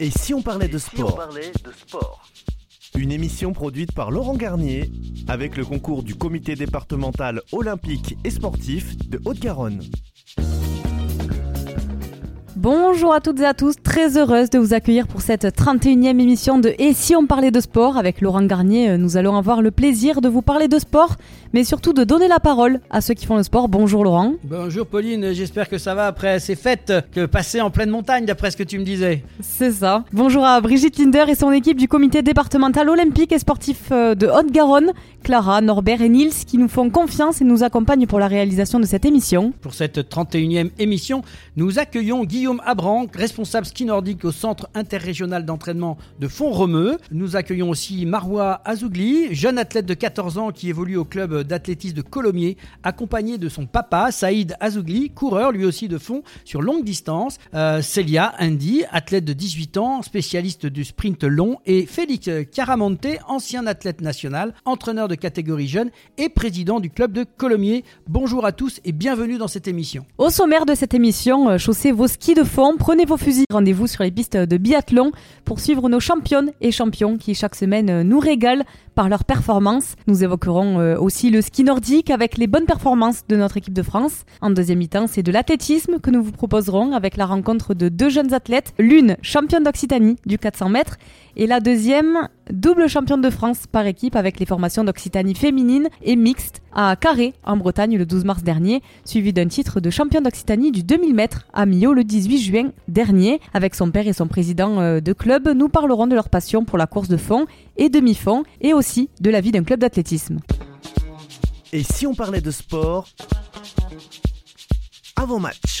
Et si on parlait de sport Une émission produite par Laurent Garnier avec le concours du comité départemental olympique et sportif de Haute-Garonne. Bonjour à toutes et à tous, très heureuse de vous accueillir pour cette 31e émission de Et si on parlait de sport avec Laurent Garnier, euh, nous allons avoir le plaisir de vous parler de sport, mais surtout de donner la parole à ceux qui font le sport. Bonjour Laurent. Bonjour Pauline, j'espère que ça va après ces fêtes que passer en pleine montagne d'après ce que tu me disais. C'est ça. Bonjour à Brigitte Linder et son équipe du comité départemental olympique et sportif euh, de Haute-Garonne, Clara, Norbert et Nils qui nous font confiance et nous accompagnent pour la réalisation de cette émission. Pour cette 31e émission, nous accueillons Guillaume Abran, responsable ski nordique au centre interrégional d'entraînement de Font-Romeu. Nous accueillons aussi Marois Azougli, jeune athlète de 14 ans qui évolue au club d'athlétisme de Colomiers, accompagné de son papa Saïd Azougli, coureur lui aussi de fond sur longue distance. Euh, Célia Indy, athlète de 18 ans, spécialiste du sprint long, et Félix Caramonte, ancien athlète national, entraîneur de catégorie jeune et président du club de Colomiers. Bonjour à tous et bienvenue dans cette émission. Au sommaire de cette émission, euh, chaussez vos skis de fond, prenez vos fusils, rendez-vous sur les pistes de biathlon pour suivre nos championnes et champions qui chaque semaine euh, nous régalent par leurs performances. Nous évoquerons euh, aussi le ski nordique avec les bonnes performances de notre équipe de France. En deuxième mi-temps, c'est de l'athlétisme que nous vous proposerons avec la rencontre de deux jeunes athlètes, l'une championne d'Occitanie du 400 mètres et la deuxième double championne de France par équipe avec les formations d'Occitanie féminine et mixte à Carré en Bretagne le 12 mars dernier, suivi d'un titre de championne d'Occitanie du 2000 mètres à Millau le 18 juin dernier. Avec son père et son président euh, de club, nous parlerons de leur passion pour la course de fond et demi-fond et aussi de la vie d'un club d'athlétisme. Et si on parlait de sport avant match?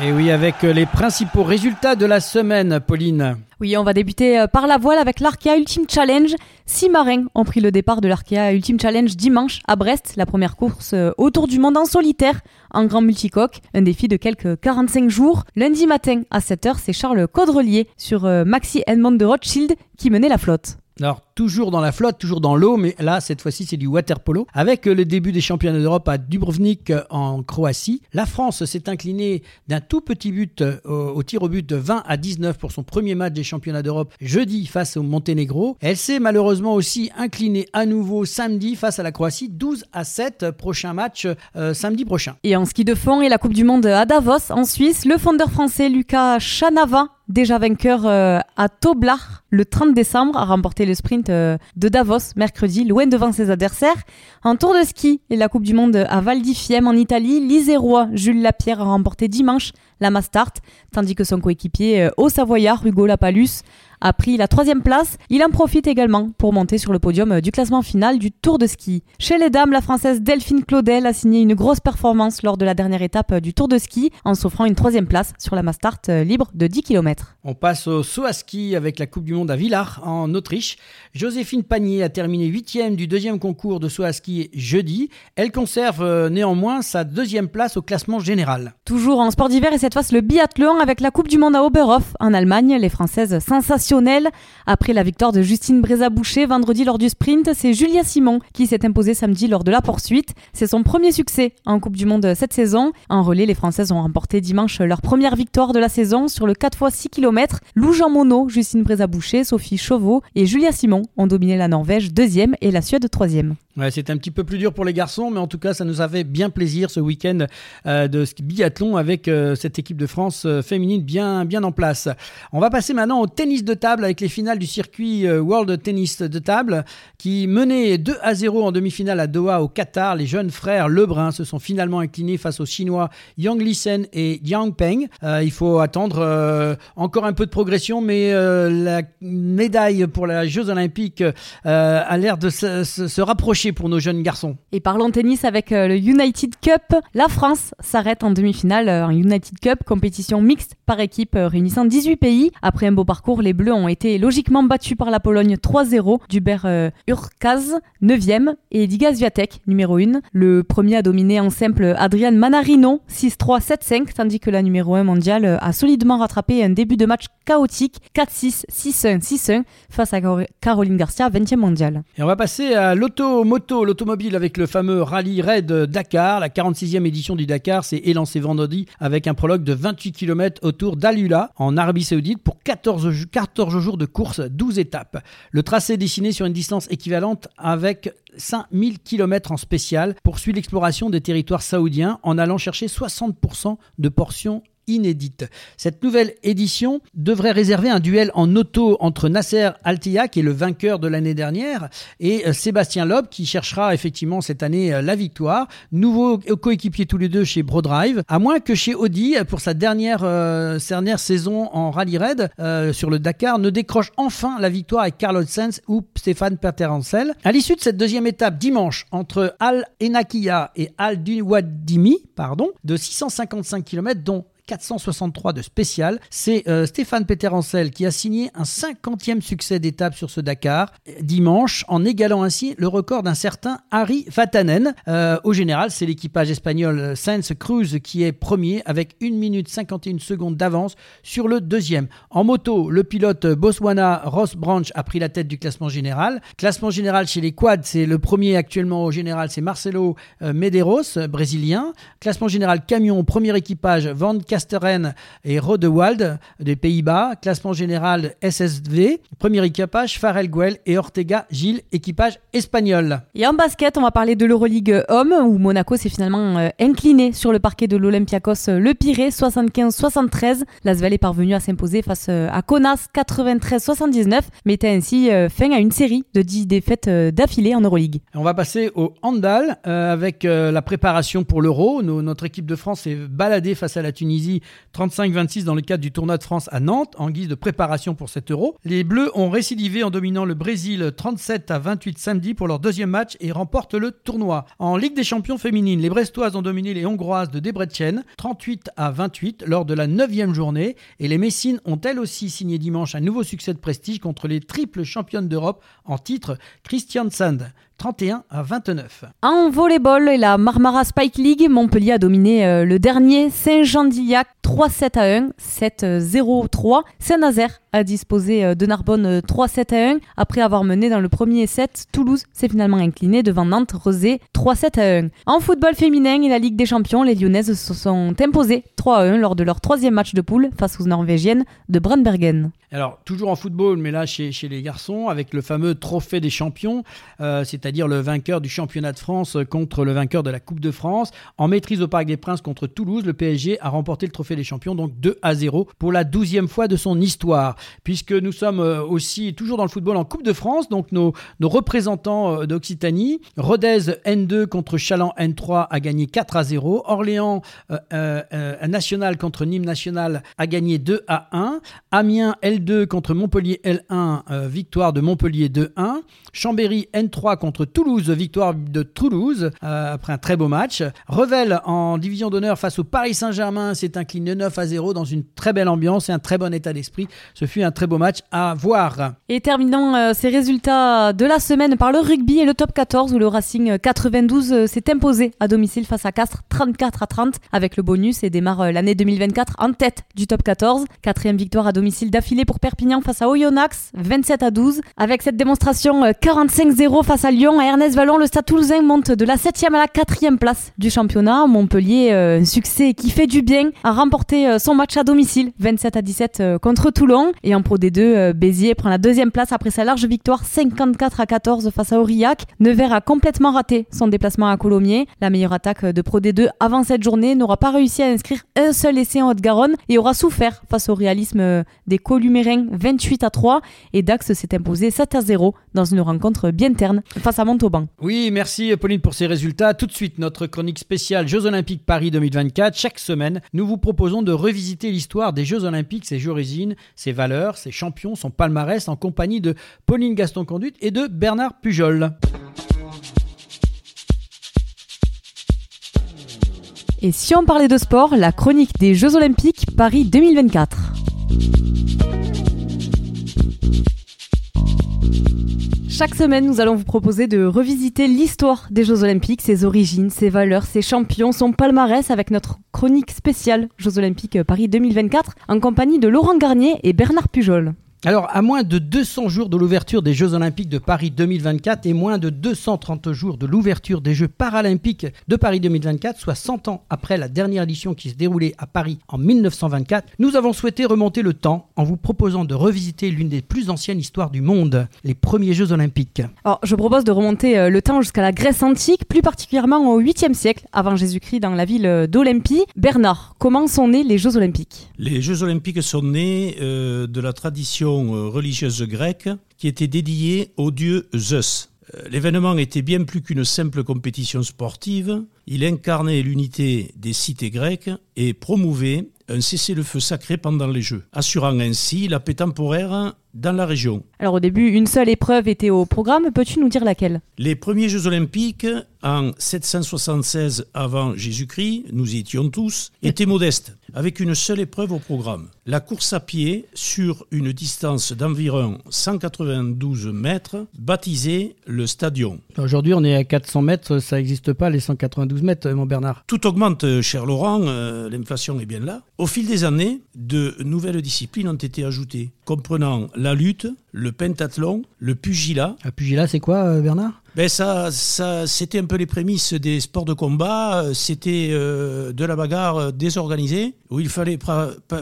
Et oui, avec euh, les principaux résultats de la semaine, Pauline. Oui, on va débuter euh, par la voile avec l'Arkea Ultimate Challenge. Six marins ont pris le départ de l'Arkea Ultimate Challenge dimanche à Brest, la première course euh, autour du monde en solitaire en grand multicoque. Un défi de quelques 45 jours. Lundi matin à 7h, c'est Charles Caudrelier sur Maxi Edmond de Rothschild qui menait la flotte. Alors, toujours dans la flotte, toujours dans l'eau, mais là, cette fois-ci, c'est du water polo. Avec euh, le début des championnats d'Europe à Dubrovnik euh, en Croatie, la France s'est inclinée d'un tout petit but euh, au tir au but de 20 à 19 pour son premier match des championnats d'Europe jeudi face au Monténégro. Elle s'est malheureusement aussi inclinée à nouveau samedi face à la Croatie, 12 à 7, prochain match samedi prochain. Et en ski de fond et la Coupe du Monde à Davos, en Suisse, le fondeur français Lucas Chanava déjà vainqueur à Toblach le 30 décembre, a remporté le sprint euh, de Davos mercredi, loin devant ses adversaires. En tour de ski et la Coupe du Monde à Val di Fiemme en Italie, l'Isérois Jules Lapierre a remporté dimanche la Mastart, tandis que son coéquipier euh, au Savoyard Hugo Lapalus a pris la troisième place. Il en profite également pour monter sur le podium euh, du classement final du Tour de ski. Chez les dames, la Française Delphine Claudel a signé une grosse performance lors de la dernière étape euh, du Tour de ski en s'offrant une troisième place sur la Mastart euh, libre de 10 km. On passe au saut à ski avec la Coupe du Monde à Villars en Autriche. Joséphine Panier a terminé huitième du deuxième concours de saut à ski jeudi. Elle conserve néanmoins sa deuxième place au classement général. Toujours en sport d'hiver et cette fois le biathlon avec la Coupe du Monde à Oberhof en Allemagne. Les Françaises sensationnelles après la victoire de Justine Brézaboucher vendredi lors du sprint, c'est Julia Simon qui s'est imposée samedi lors de la poursuite. C'est son premier succès en Coupe du Monde cette saison. En relais, les Françaises ont remporté dimanche leur première victoire de la saison sur le 4 x 6 km. Lou Jean Monod, Justine Brézaboucher, Sophie Chauveau et Julia Simon ont dominé la Norvège deuxième et la Suède troisième. C'était un petit peu plus dur pour les garçons, mais en tout cas, ça nous a bien plaisir ce week-end euh, de biathlon avec euh, cette équipe de France euh, féminine bien, bien en place. On va passer maintenant au tennis de table avec les finales du circuit World Tennis de table qui menait 2 à 0 en demi-finale à Doha au Qatar. Les jeunes frères Lebrun se sont finalement inclinés face aux Chinois Yang Lisen et Yang Peng. il faut attendre encore un peu de progression, mais la médaille pour les Jeux Olympiques a l'air de se rapprocher pour nos jeunes garçons. Et parlons tennis avec euh, le United Cup. La France s'arrête en demi-finale en United Cup, compétition mixte par équipe euh, réunissant 18 pays. Après un beau parcours, les Bleus ont été logiquement battus par la Pologne 3-0. Dubert euh, Urkaz, 9e, et Diga Swiatek, numéro 1. Le premier a dominé en simple Adrian Manarino, 6-3, 7-5, tandis que la numéro 1 mondiale a solidement rattrapé un début de match chaotique, 4-6, 6-1, 6-1, face à Caroline Garcia, 20e mondiale. Et on va passer à l'automotive l'automobile avec le fameux Rallye Raid Dakar. La 46e édition du Dakar s'est élancée vendredi avec un prologue de 28 km autour d'Alula en Arabie Saoudite pour 14, 14 jours de course, 12 étapes. Le tracé dessiné sur une distance équivalente avec 5000 km en spécial poursuit l'exploration des territoires saoudiens en allant chercher 60% de portions inédite. Cette nouvelle édition devrait réserver un duel en auto entre Nasser Altia, qui est le vainqueur de l'année dernière, et euh, Sébastien Loeb, qui cherchera effectivement cette année euh, la victoire. Nouveau coéquipier tous les deux chez BroDrive, à moins que chez Audi, pour sa dernière, euh, dernière saison en rallye raid sur le Dakar, ne décroche enfin la victoire avec Carlos Sainz ou Stéphane Perterancel. À l'issue de cette deuxième étape dimanche entre Al Enakia et Al Duwadimi, pardon, de 655 km, dont 463 de spécial. C'est euh, Stéphane Peter-Ancel qui a signé un 50e succès d'étape sur ce Dakar dimanche, en égalant ainsi le record d'un certain Harry Vatanen. Euh, au général, c'est l'équipage espagnol Sainz Cruz qui est premier avec 1 minute 51 secondes d'avance sur le deuxième. En moto, le pilote Botswana Ross Branch a pris la tête du classement général. Classement général chez les quads, c'est le premier actuellement au général, c'est Marcelo euh, Medeiros, brésilien. Classement général camion, premier équipage Van Casteren et Rodewald des Pays-Bas. Classement général SSV. Premier équipage, Farel Guel et Ortega Gilles, équipage espagnol. Et en basket, on va parler de l'Euroleague Homme, où Monaco s'est finalement euh, incliné sur le parquet de l'Olympiakos euh, Le Pirée, 75-73. L'Asvel est parvenu à s'imposer face euh, à Konas, 93-79, mettant ainsi fin à une série de 10 défaites d'affilée en Euroleague. On va passer au handball avec la préparation pour l'Euro. Notre équipe de France s'est baladée face à la Tunisie 35-26 dans le cadre du tournoi de France à Nantes en guise de préparation pour cet euro. Les Bleus ont récidivé en dominant le Brésil 37 à 28 samedi pour leur deuxième match et remportent le tournoi. En Ligue des champions féminines, les Brestoises ont dominé les Hongroises de Debrecen 38 à 28 lors de la 9 journée et les Messines ont elles aussi signé dimanche un nouveau succès de prestige contre les triples championnes d'Europe en titre Christian Sand. 31 à 29. En volleyball et la Marmara Spike League, Montpellier a dominé euh, le dernier Saint-Jean-d'Illac 3-7 à 1, 7-0-3. Saint-Nazaire a disposé euh, de Narbonne 3-7 à 1. Après avoir mené dans le premier set, Toulouse s'est finalement incliné devant Nantes Rosé 3-7 à 1. En football féminin et la Ligue des Champions, les Lyonnaises se sont imposées 3 à 1 lors de leur troisième match de poule face aux Norvégiennes de Brandbergen. Alors, toujours en football, mais là chez, chez les garçons, avec le fameux trophée des champions, euh, c'est-à-dire le vainqueur du championnat de France contre le vainqueur de la Coupe de France. En maîtrise au Parc des Princes contre Toulouse, le PSG a remporté le trophée des champions, donc 2 à 0 pour la douzième fois de son histoire. Puisque nous sommes euh, aussi toujours dans le football en Coupe de France, donc nos, nos représentants euh, d'Occitanie, Rodez N2 contre Chaland N3 a gagné 4 à 0. Orléans National contre Nîmes National a gagné 2 à 1. Amiens L 2 contre Montpellier L1, euh, victoire de Montpellier 2-1. Chambéry N3 contre Toulouse, victoire de Toulouse euh, après un très beau match. Revel en division d'honneur face au Paris Saint-Germain s'est incliné 9 à 0 dans une très belle ambiance et un très bon état d'esprit. Ce fut un très beau match à voir. Et terminons euh, ces résultats de la semaine par le rugby et le top 14 où le Racing 92 s'est imposé à domicile face à Castres 34 à 30 avec le bonus et démarre l'année 2024 en tête du top 14. Quatrième victoire à domicile d'affilée pour Perpignan face à Oyonnax, 27 à 12. Avec cette démonstration 45-0 euh, face à Lyon, à Ernest Vallon, le Stade Toulousain monte de la 7e à la 4e place du championnat. Montpellier, euh, un succès qui fait du bien, a remporté euh, son match à domicile, 27 à 17 contre Toulon. Et en Pro D2, Béziers prend la deuxième place après sa large victoire, 54 à 14 face à Aurillac. Nevers a complètement raté son déplacement à Colomiers. La meilleure attaque de Pro D2 avant cette journée n'aura pas réussi à inscrire un seul essai en Haute-Garonne et aura souffert face au réalisme des Columiers 28 à 3 et Dax s'est imposé 7 à 0 dans une rencontre bien terne face à Montauban. Oui, merci Pauline pour ces résultats. Tout de suite, notre chronique spéciale Jeux Olympiques Paris 2024. Chaque semaine, nous vous proposons de revisiter l'histoire des Jeux Olympiques, ses origines, ses valeurs, ses champions, son palmarès en compagnie de Pauline Gaston-Conduite et de Bernard Pujol. Et si on parlait de sport, la chronique des Jeux Olympiques Paris 2024. Chaque semaine, nous allons vous proposer de revisiter l'histoire des Jeux Olympiques, ses origines, ses valeurs, ses champions, son palmarès avec notre chronique spéciale Jeux Olympiques Paris 2024 en compagnie de Laurent Garnier et Bernard Pujol. Alors, à moins de 200 jours de l'ouverture des Jeux Olympiques de Paris 2024 et moins de 230 jours de l'ouverture des Jeux Paralympiques de Paris 2024, soit 100 ans après la dernière édition qui se déroulait à Paris en 1924, nous avons souhaité remonter le temps en vous proposant de revisiter l'une des plus anciennes histoires du monde, les premiers Jeux Olympiques. Alors, je propose de remonter euh, le temps jusqu'à la Grèce antique, plus particulièrement au 8e siècle avant Jésus-Christ dans la ville d'Olympie. Bernard, comment sont nés les Jeux Olympiques? Les Jeux Olympiques sont nés euh, de la tradition euh, religieuse grecque qui était dédiée au dieu Zeus. Euh, l'événement était bien plus qu'une simple compétition sportive, il incarnait l'unité des cités grecques et promouvait un cessez-le-feu sacré pendant les Jeux, assurant ainsi la paix temporaire dans la région. Alors au début, une seule épreuve était au programme, peux-tu nous dire laquelle? Les premiers Jeux olympiques, en 776 avant Jésus-Christ, nous y étions tous, étaient modestes, avec une seule épreuve au programme. La course à pied sur une distance d'environ 192 mètres, baptisée le stadion. Aujourd'hui, on est à 400 mètres, ça n'existe pas les 192 mètres, mon Bernard. Tout augmente, cher Laurent, euh, l'inflation est bien là. Au fil des années, de nouvelles disciplines ont été ajoutées, comprenant la lutte, le pentathlon, le pugilat. Le pugilat, c'est quoi, euh, Bernard ben ça, ça, c'était un peu les prémices des sports de combat. C'était euh, de la bagarre désorganisée où il fallait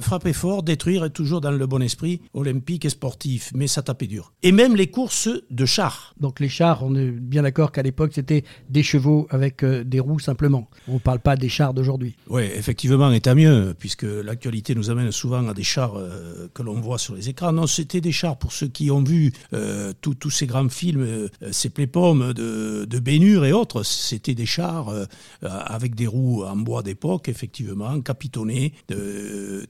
frapper fort, détruire, et toujours dans le bon esprit olympique et sportif. Mais ça tapait dur. Et même les courses de chars. Donc les chars, on est bien d'accord qu'à l'époque c'était des chevaux avec euh, des roues simplement. On ne parle pas des chars d'aujourd'hui. Oui, effectivement, et tant mieux, puisque l'actualité nous amène souvent à des chars euh, que l'on voit sur les écrans. Non, c'était des chars pour ceux qui ont vu tous ces grands films, ces de, de et autres. C'était des chars euh, avec des roues en bois d'époque, effectivement, capitonnés,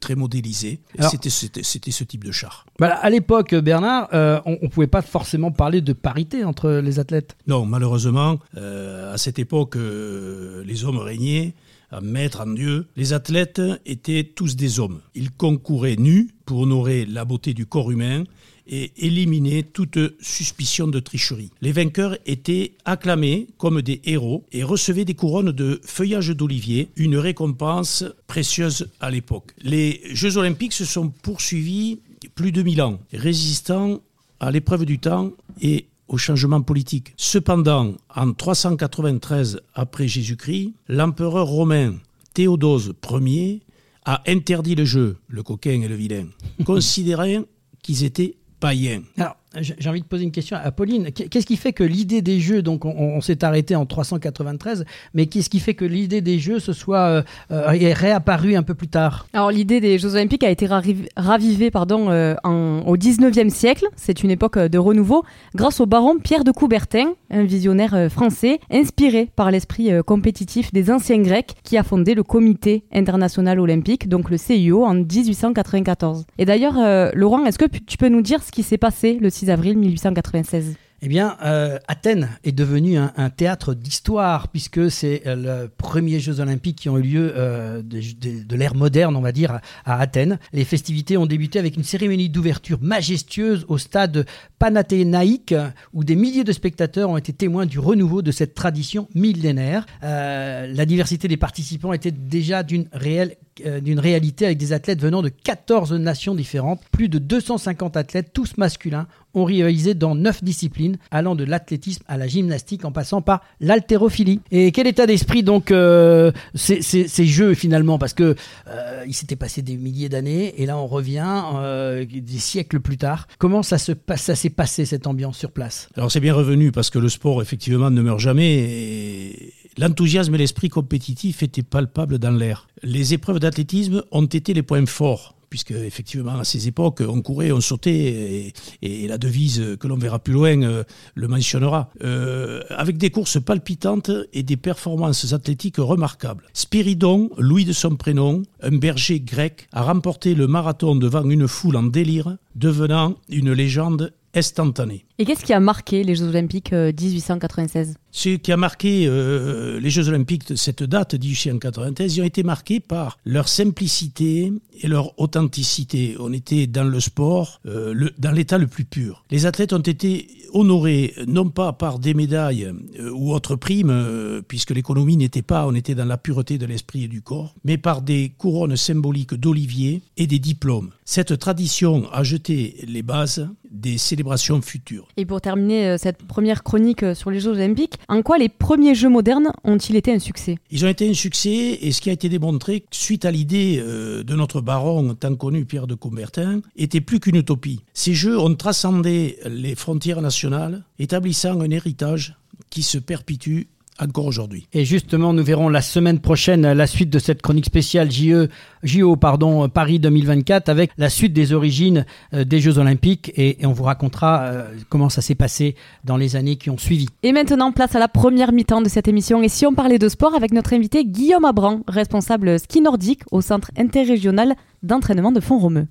très modélisés. C'était ce type de char. Voilà, à l'époque, Bernard, euh, on ne pouvait pas forcément parler de parité entre les athlètes. Non, malheureusement, euh, à cette époque, les hommes régnaient à maître en Dieu, les athlètes étaient tous des hommes. Ils concouraient nus pour honorer la beauté du corps humain et éliminer toute suspicion de tricherie. Les vainqueurs étaient acclamés comme des héros et recevaient des couronnes de feuillage d'olivier, une récompense précieuse à l'époque. Les Jeux olympiques se sont poursuivis plus de mille ans, résistant à l'épreuve du temps et au changement politique. Cependant, en 393 après Jésus-Christ, l'empereur romain Théodose Ier a interdit le jeu, le coquin et le vilain, considérant qu'ils étaient païens. Alors, j'ai envie de poser une question à Pauline. Qu'est-ce qui fait que l'idée des jeux, donc on, s'est arrêté en 393, mais qu'est-ce qui fait que l'idée des jeux se soit euh, euh, réapparue un peu plus tard? Alors l'idée des Jeux Olympiques a été ravivée pardon, euh, au 19e siècle. C'est une époque de renouveau grâce au baron Pierre de Coubertin, un visionnaire français inspiré par l'esprit compétitif des anciens Grecs qui a fondé le Comité international olympique, donc le CIO, en 1894. Et d'ailleurs, Laurent, est-ce que tu peux nous dire ce qui s'est passé le 6 avril 1896. Eh bien, euh, Athènes est devenu un, théâtre d'histoire, puisque c'est euh, le premier Jeux Olympiques qui ont eu lieu euh, de, l'ère moderne, on va dire, à, Athènes. Les festivités ont débuté avec une cérémonie d'ouverture majestueuse au stade panathénaïque, où des milliers de spectateurs ont été témoins du renouveau de cette tradition millénaire. la diversité des participants était déjà d'une réelle d'une réalité avec des athlètes venant de 14 nations différentes. Plus de 250 athlètes, tous masculins, ont rivalisé dans 9 disciplines, allant de l'athlétisme à la gymnastique en passant par l'haltérophilie. Et quel état d'esprit donc euh, ces, jeux finalement? Parce que euh, il s'était passé des milliers d'années et là on revient euh, des siècles plus tard. Comment ça se s'est passé cette ambiance sur place? Alors c'est bien revenu parce que le sport effectivement ne meurt jamais et l'enthousiasme et l'esprit compétitif étaient palpables dans l'air. Les épreuves d'athlétisme ont été les points forts puisque effectivement à ces époques on courait, on sautait et, la devise que l'on verra plus loin euh, le mentionnera, euh, avec des courses palpitantes et des performances athlétiques remarquables. Spiridon, Louis de son prénom, un berger grec, a remporté le marathon devant une foule en délire, devenant une légende instantanée. Et qu'est-ce qui a marqué les Jeux Olympiques 1896 euh, Ce qui a marqué euh, les Jeux Olympiques de cette date, 1893, ils ont été marqués par leur simplicité et leur authenticité. On était dans le sport, euh, dans l'état le plus pur. Les athlètes ont été honorés non pas par des médailles euh, ou autres primes, puisque l'économie n'était pas, on était dans la pureté de l'esprit et du corps, mais par des couronnes symboliques d'olivier et des diplômes. Cette tradition a jeté les bases des célébrations futures. Et pour terminer cette première chronique sur les Jeux olympiques, en quoi les premiers Jeux modernes ont-ils été un succès? Ils ont été un succès et ce qui a été démontré suite à l'idée euh, de notre baron tant connu Pierre de Coubertin était plus qu'une utopie. Ces Jeux ont transcendé les frontières nationales, établissant un héritage qui se perpétue encore aujourd'hui. Et justement, nous verrons la semaine prochaine la suite de cette chronique spéciale JE, JO pardon, Paris 2024 avec la suite des origines euh, des Jeux Olympiques et, et on vous racontera euh, comment ça s'est passé dans les années qui ont suivi. Et maintenant, place à la première mi-temps de cette émission. Et si on parlait de sport avec notre invité Guillaume Abran, responsable ski nordique au centre interrégional d'entraînement de Font-Romeu.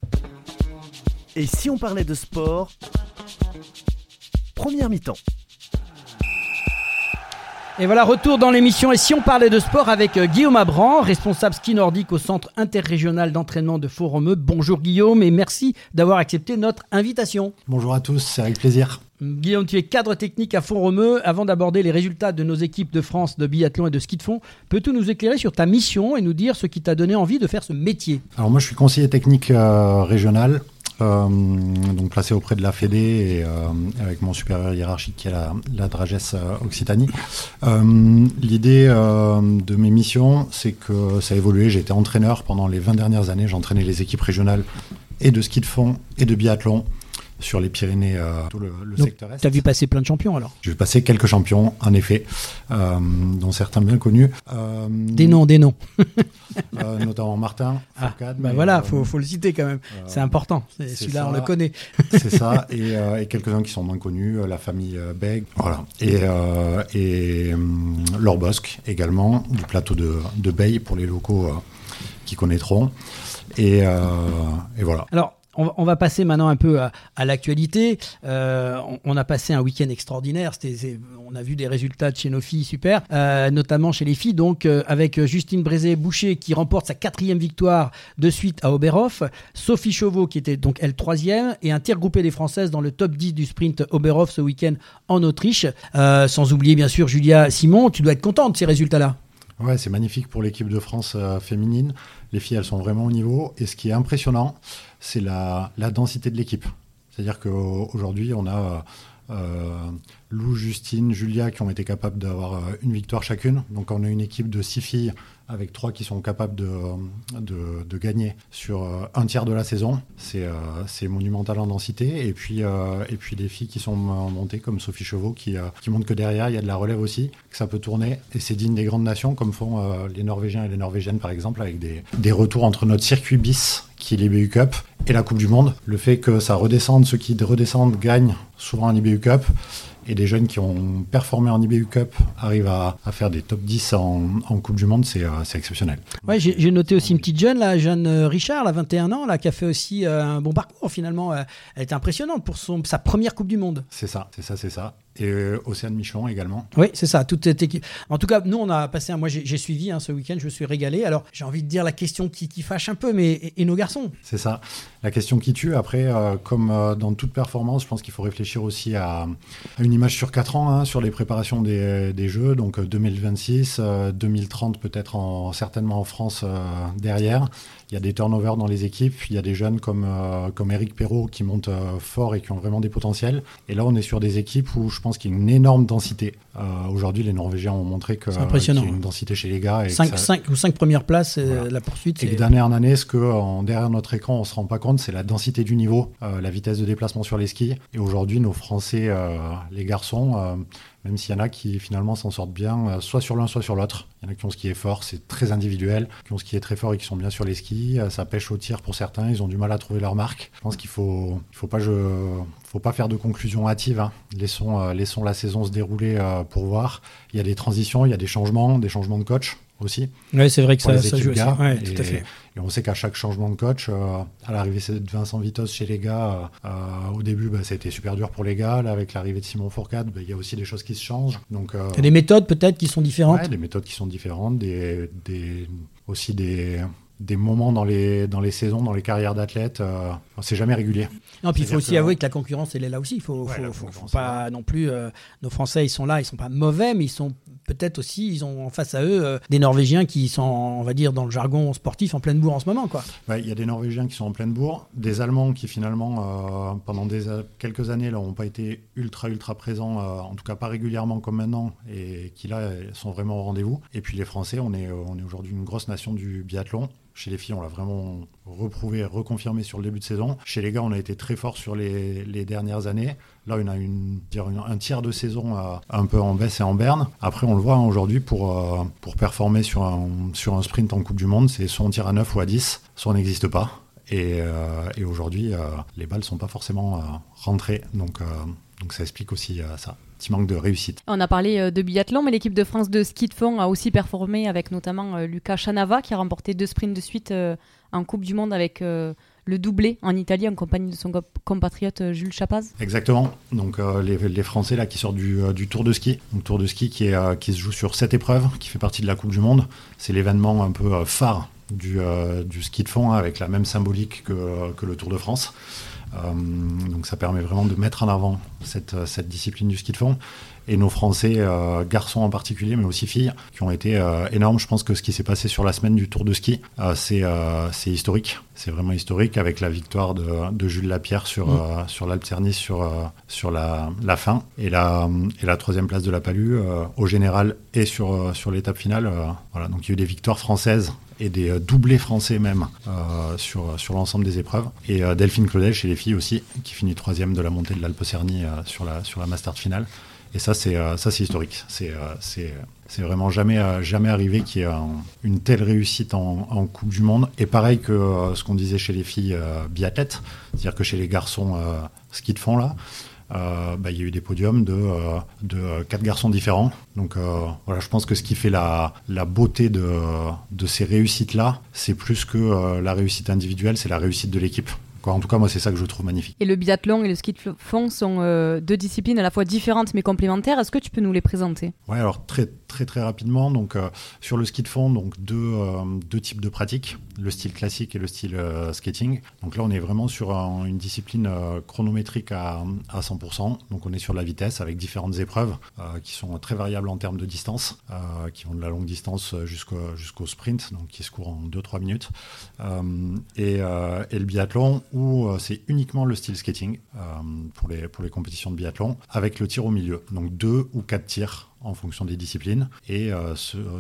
Et si on parlait de sport Première mi-temps. Et voilà, retour dans l'émission. Et si on parlait de sport avec euh, Guillaume Abran, responsable ski nordique au centre interrégional d'entraînement de Font-Romeu. Bonjour Guillaume et merci d'avoir accepté notre invitation. Bonjour à tous, c'est avec plaisir. Guillaume, tu es cadre technique à Font-Romeu. Avant d'aborder les résultats de nos équipes de France de biathlon et de ski de fond, peux-tu nous éclairer sur ta mission et nous dire ce qui t'a donné envie de faire ce métier? Alors moi je suis conseiller technique euh, régional, donc placé auprès de la Fédé et euh, avec mon supérieur hiérarchique qui est la, la Dragesse euh, Occitanie. Euh, L'idée euh, de mes missions, c'est que ça a évolué. J'ai été entraîneur pendant les 20 dernières années. J'entraînais les équipes régionales et de ski de fond et de biathlon sur les Pyrénées, euh, tout le, le Donc, secteur est. Tu as vu passer plein de champions alors? J'ai vu passer quelques champions, en effet, euh, dont certains bien connus. Euh, Des noms, des noms. notamment Martin, Ah, Fourcade, bah mais, voilà, faut, faut le citer quand même. C'est important. Celui-là, on le connaît. C'est ça, et, et quelques-uns qui sont moins connus, la famille Beg, voilà. Et, et hum, Laure Bosque également, du plateau de, de Bay pour les locaux euh, qui connaîtront. Et, euh, et voilà. Alors, on va, passer maintenant un peu à, l'actualité. Euh, on, a passé un week-end extraordinaire. On a vu des résultats de chez nos filles super, euh, notamment chez les filles. Donc, euh, avec Justine Brézé-Boucher qui remporte sa quatrième victoire de suite à Oberhof, Sophie Chauveau qui était donc elle troisième, et un tir groupé des Françaises dans le top 10 du sprint Oberhof ce week-end en Autriche. Sans oublier bien sûr Julia Simon. Tu dois être contente de ces résultats-là. Ouais, c'est magnifique pour l'équipe de France féminine. Les filles, elles sont vraiment au niveau. Et ce qui est impressionnant, c'est la, densité de l'équipe. C'est-à-dire qu'aujourd'hui, on a euh, Lou, Justine, Julia qui ont été capables d'avoir euh, une victoire chacune. Donc on a une équipe de six filles avec trois qui sont capables de, de gagner sur euh, un tiers de la saison. C'est euh, monumental en densité. Et puis, euh, filles qui sont euh, montées comme Sophie Chevaux qui, euh, montrent que derrière, il y a de la relève aussi, que ça peut tourner. Et c'est digne des grandes nations comme font euh, les Norvégiens et les Norvégiennes par exemple avec des, des retours entre notre circuit bis qui est l'IBU Cup et la Coupe du Monde. Le fait que ça redescende, ceux qui redescendent gagnent souvent un IBU Cup et des jeunes qui ont performé en IBU Cup arrivent à, à faire des top 10 en, en Coupe du Monde, c'est euh, exceptionnel. Ouais, j'ai noté aussi une petite jeune, là, Jeanne euh, Richard, là, 21 ans, là, qui a fait aussi euh, un bon parcours finalement. Elle était impressionnante pour son, sa première Coupe du Monde. C'est ça, c'est ça, c'est ça. Et euh, Océane Michelon également. Oui, c'est ça, toute cette équipe. En tout cas, nous, on a passé un. Moi, j'ai suivi hein, ce week-end, je me suis régalé. Alors, j'ai envie de dire la question qui, qui fâche un peu, mais et, et nos garçons? C'est ça. La question qui tue, après, euh, comme euh, dans toute performance, je pense qu'il faut réfléchir aussi à, à une image sur 4 ans, hein, sur les préparations des, des Jeux, donc euh, 2026, euh, 2030 peut-être en, certainement en France derrière. Il y a des turnovers dans les équipes, il y a des jeunes comme, euh, comme Eric Perrault qui montent euh, fort et qui ont vraiment des potentiels. Et là, on est sur des équipes où je pense qu'il y a une énorme densité. Euh, Aujourd'hui, les Norvégiens ont montré que, impressionnant. qu'il y a une densité chez les gars. Et 5, ça- ou 5 premières places, Voilà. la poursuite. et d'année en année, ce que en, derrière notre écran, on se rend pas compte, c'est la densité du niveau, la vitesse de déplacement sur les skis. Et aujourd'hui, nos Français, les garçons, même s'il y en a qui finalement s'en sortent bien, euh, soit sur l'un, soit sur l'autre. Il y en a qui ont skié fort, c'est très individuel, qui ont skié très fort et qui sont bien sur les skis. Euh, ça pêche au tir pour certains, ils ont du mal à trouver leur marque. Je pense qu'il faut, faut pas, faire de conclusion hâtive. hein. Laissons, euh, laissons la saison se dérouler pour voir. Il y a des transitions, il y a des changements, des changements de coach. Aussi. Oui, c'est vrai que ça, ça joue aussi. Ouais, tout à fait. Et on sait qu'à chaque changement de coach, euh, à l'arrivée de Vincent Vitos chez les gars, euh, euh, au début, bah, ça a été super dur pour les gars. Là, avec l'arrivée de Simon Fourcade, bah, il y a aussi des choses qui se changent. Donc, il y a des méthodes peut-être qui sont différentes. Ouais, des méthodes qui sont différentes, des, aussi des, des moments dans les, dans les saisons, dans les carrières d'athlètes, euh, c'est jamais régulier. Non, puis il faut aussi avouer que la concurrence, elle est là aussi. Il faut, faut, pas non plus. Euh, nos Français, ils sont là, ils sont pas mauvais, mais ils sont peut-être aussi, ils ont en face à eux euh, des Norvégiens qui sont, on va dire, dans le jargon sportif, en pleine bourre en ce moment. Il y a des Norvégiens qui sont en pleine bourre, des Allemands qui finalement, pendant des, quelques années, n'ont pas été ultra ultra présents, en tout cas pas régulièrement comme maintenant, et qui là sont vraiment au rendez-vous. Et puis les Français, on est aujourd'hui une grosse nation du biathlon. Chez les filles, on l'a vraiment reprouvé, reconfirmé sur le début de saison. Chez les gars, on a été très fort sur les, dernières années. Là, on a un tiers de saison un peu en baisse et en berne. Après, on le voit hein, aujourd'hui, pour, euh, performer sur un, sprint en Coupe du Monde, c'est soit on tire à 9 ou à 10, soit on n'existe pas. Et, euh, aujourd'hui, euh, les balles ne sont pas forcément rentrées. Donc ça explique aussi ça petit manque de réussite. On a parlé euh, de biathlon, mais l'équipe de France de ski de fond a aussi performé avec notamment euh, Lucas Chanava qui a remporté deux sprints de suite euh, en Coupe du Monde avec le doublé en Italie en compagnie de son compatriote Jules Chapaz. Exactement. Donc les, Français là qui sortent du, Tour de ski, Tour de ski qui, est, qui se joue sur cette épreuve, qui fait partie de la Coupe du Monde. C'est l'événement un peu phare du, du, ski de fond hein, avec la même symbolique que, que le Tour de France. Euh, donc ça permet vraiment de mettre en avant cette, euh, cette discipline du ski de fond et nos Français, euh, garçons en particulier, mais aussi filles, qui ont été énormes. Je pense que ce qui s'est passé sur la semaine du Tour de ski, c'est historique. C'est vraiment historique avec la victoire de, de Jules Lapierre sur, mm. sur l'Alpe Cernis sur, sur la, la, fin et la, et la troisième place de la Palue au général et sur, sur l'étape finale. voilà, donc il y a eu des victoires françaises et des euh, doublés français même euh, sur, sur l'ensemble des épreuves. Et euh, Delphine Claudel chez les filles aussi, qui finit troisième de la montée de l'Alpe Cerny sur, la, sur la Master finale. Et ça, c'est historique. C'est vraiment jamais, jamais arrivé qu'il y ait une telle réussite en, en, Coupe du Monde. Et pareil que ce qu'on disait chez les filles biathlètes, c'est-à-dire que chez les garçons ski de fond là, euh, bah, il y a eu des podiums de, euh, de quatre garçons différents. Donc euh, voilà, je pense que ce qui fait la, la beauté de, de ces réussites-là, c'est plus que la réussite individuelle, c'est la réussite de l'équipe. En tout cas, moi, c'est ça que je trouve magnifique. Et le biathlon et le ski de fond sont euh, deux disciplines à la fois différentes mais complémentaires. Est-ce que tu peux nous les présenter? Oui, alors très, très, très rapidement. Donc, euh, sur le ski de fond, donc deux, euh, deux types de pratiques le style classique et le style skating. Donc là, on est vraiment sur une discipline chronométrique à, à, 100%. Donc, on est sur la vitesse avec différentes épreuves qui sont très variables en termes de distance, qui vont de la longue distance jusqu'au sprint, donc qui se court en 2-3 minutes. Et, et, le biathlon, où euh, c'est uniquement le style skating euh, pour, les, pour les compétitions de biathlon, avec le tir au milieu. Donc deux ou quatre tirs en fonction des disciplines, et euh,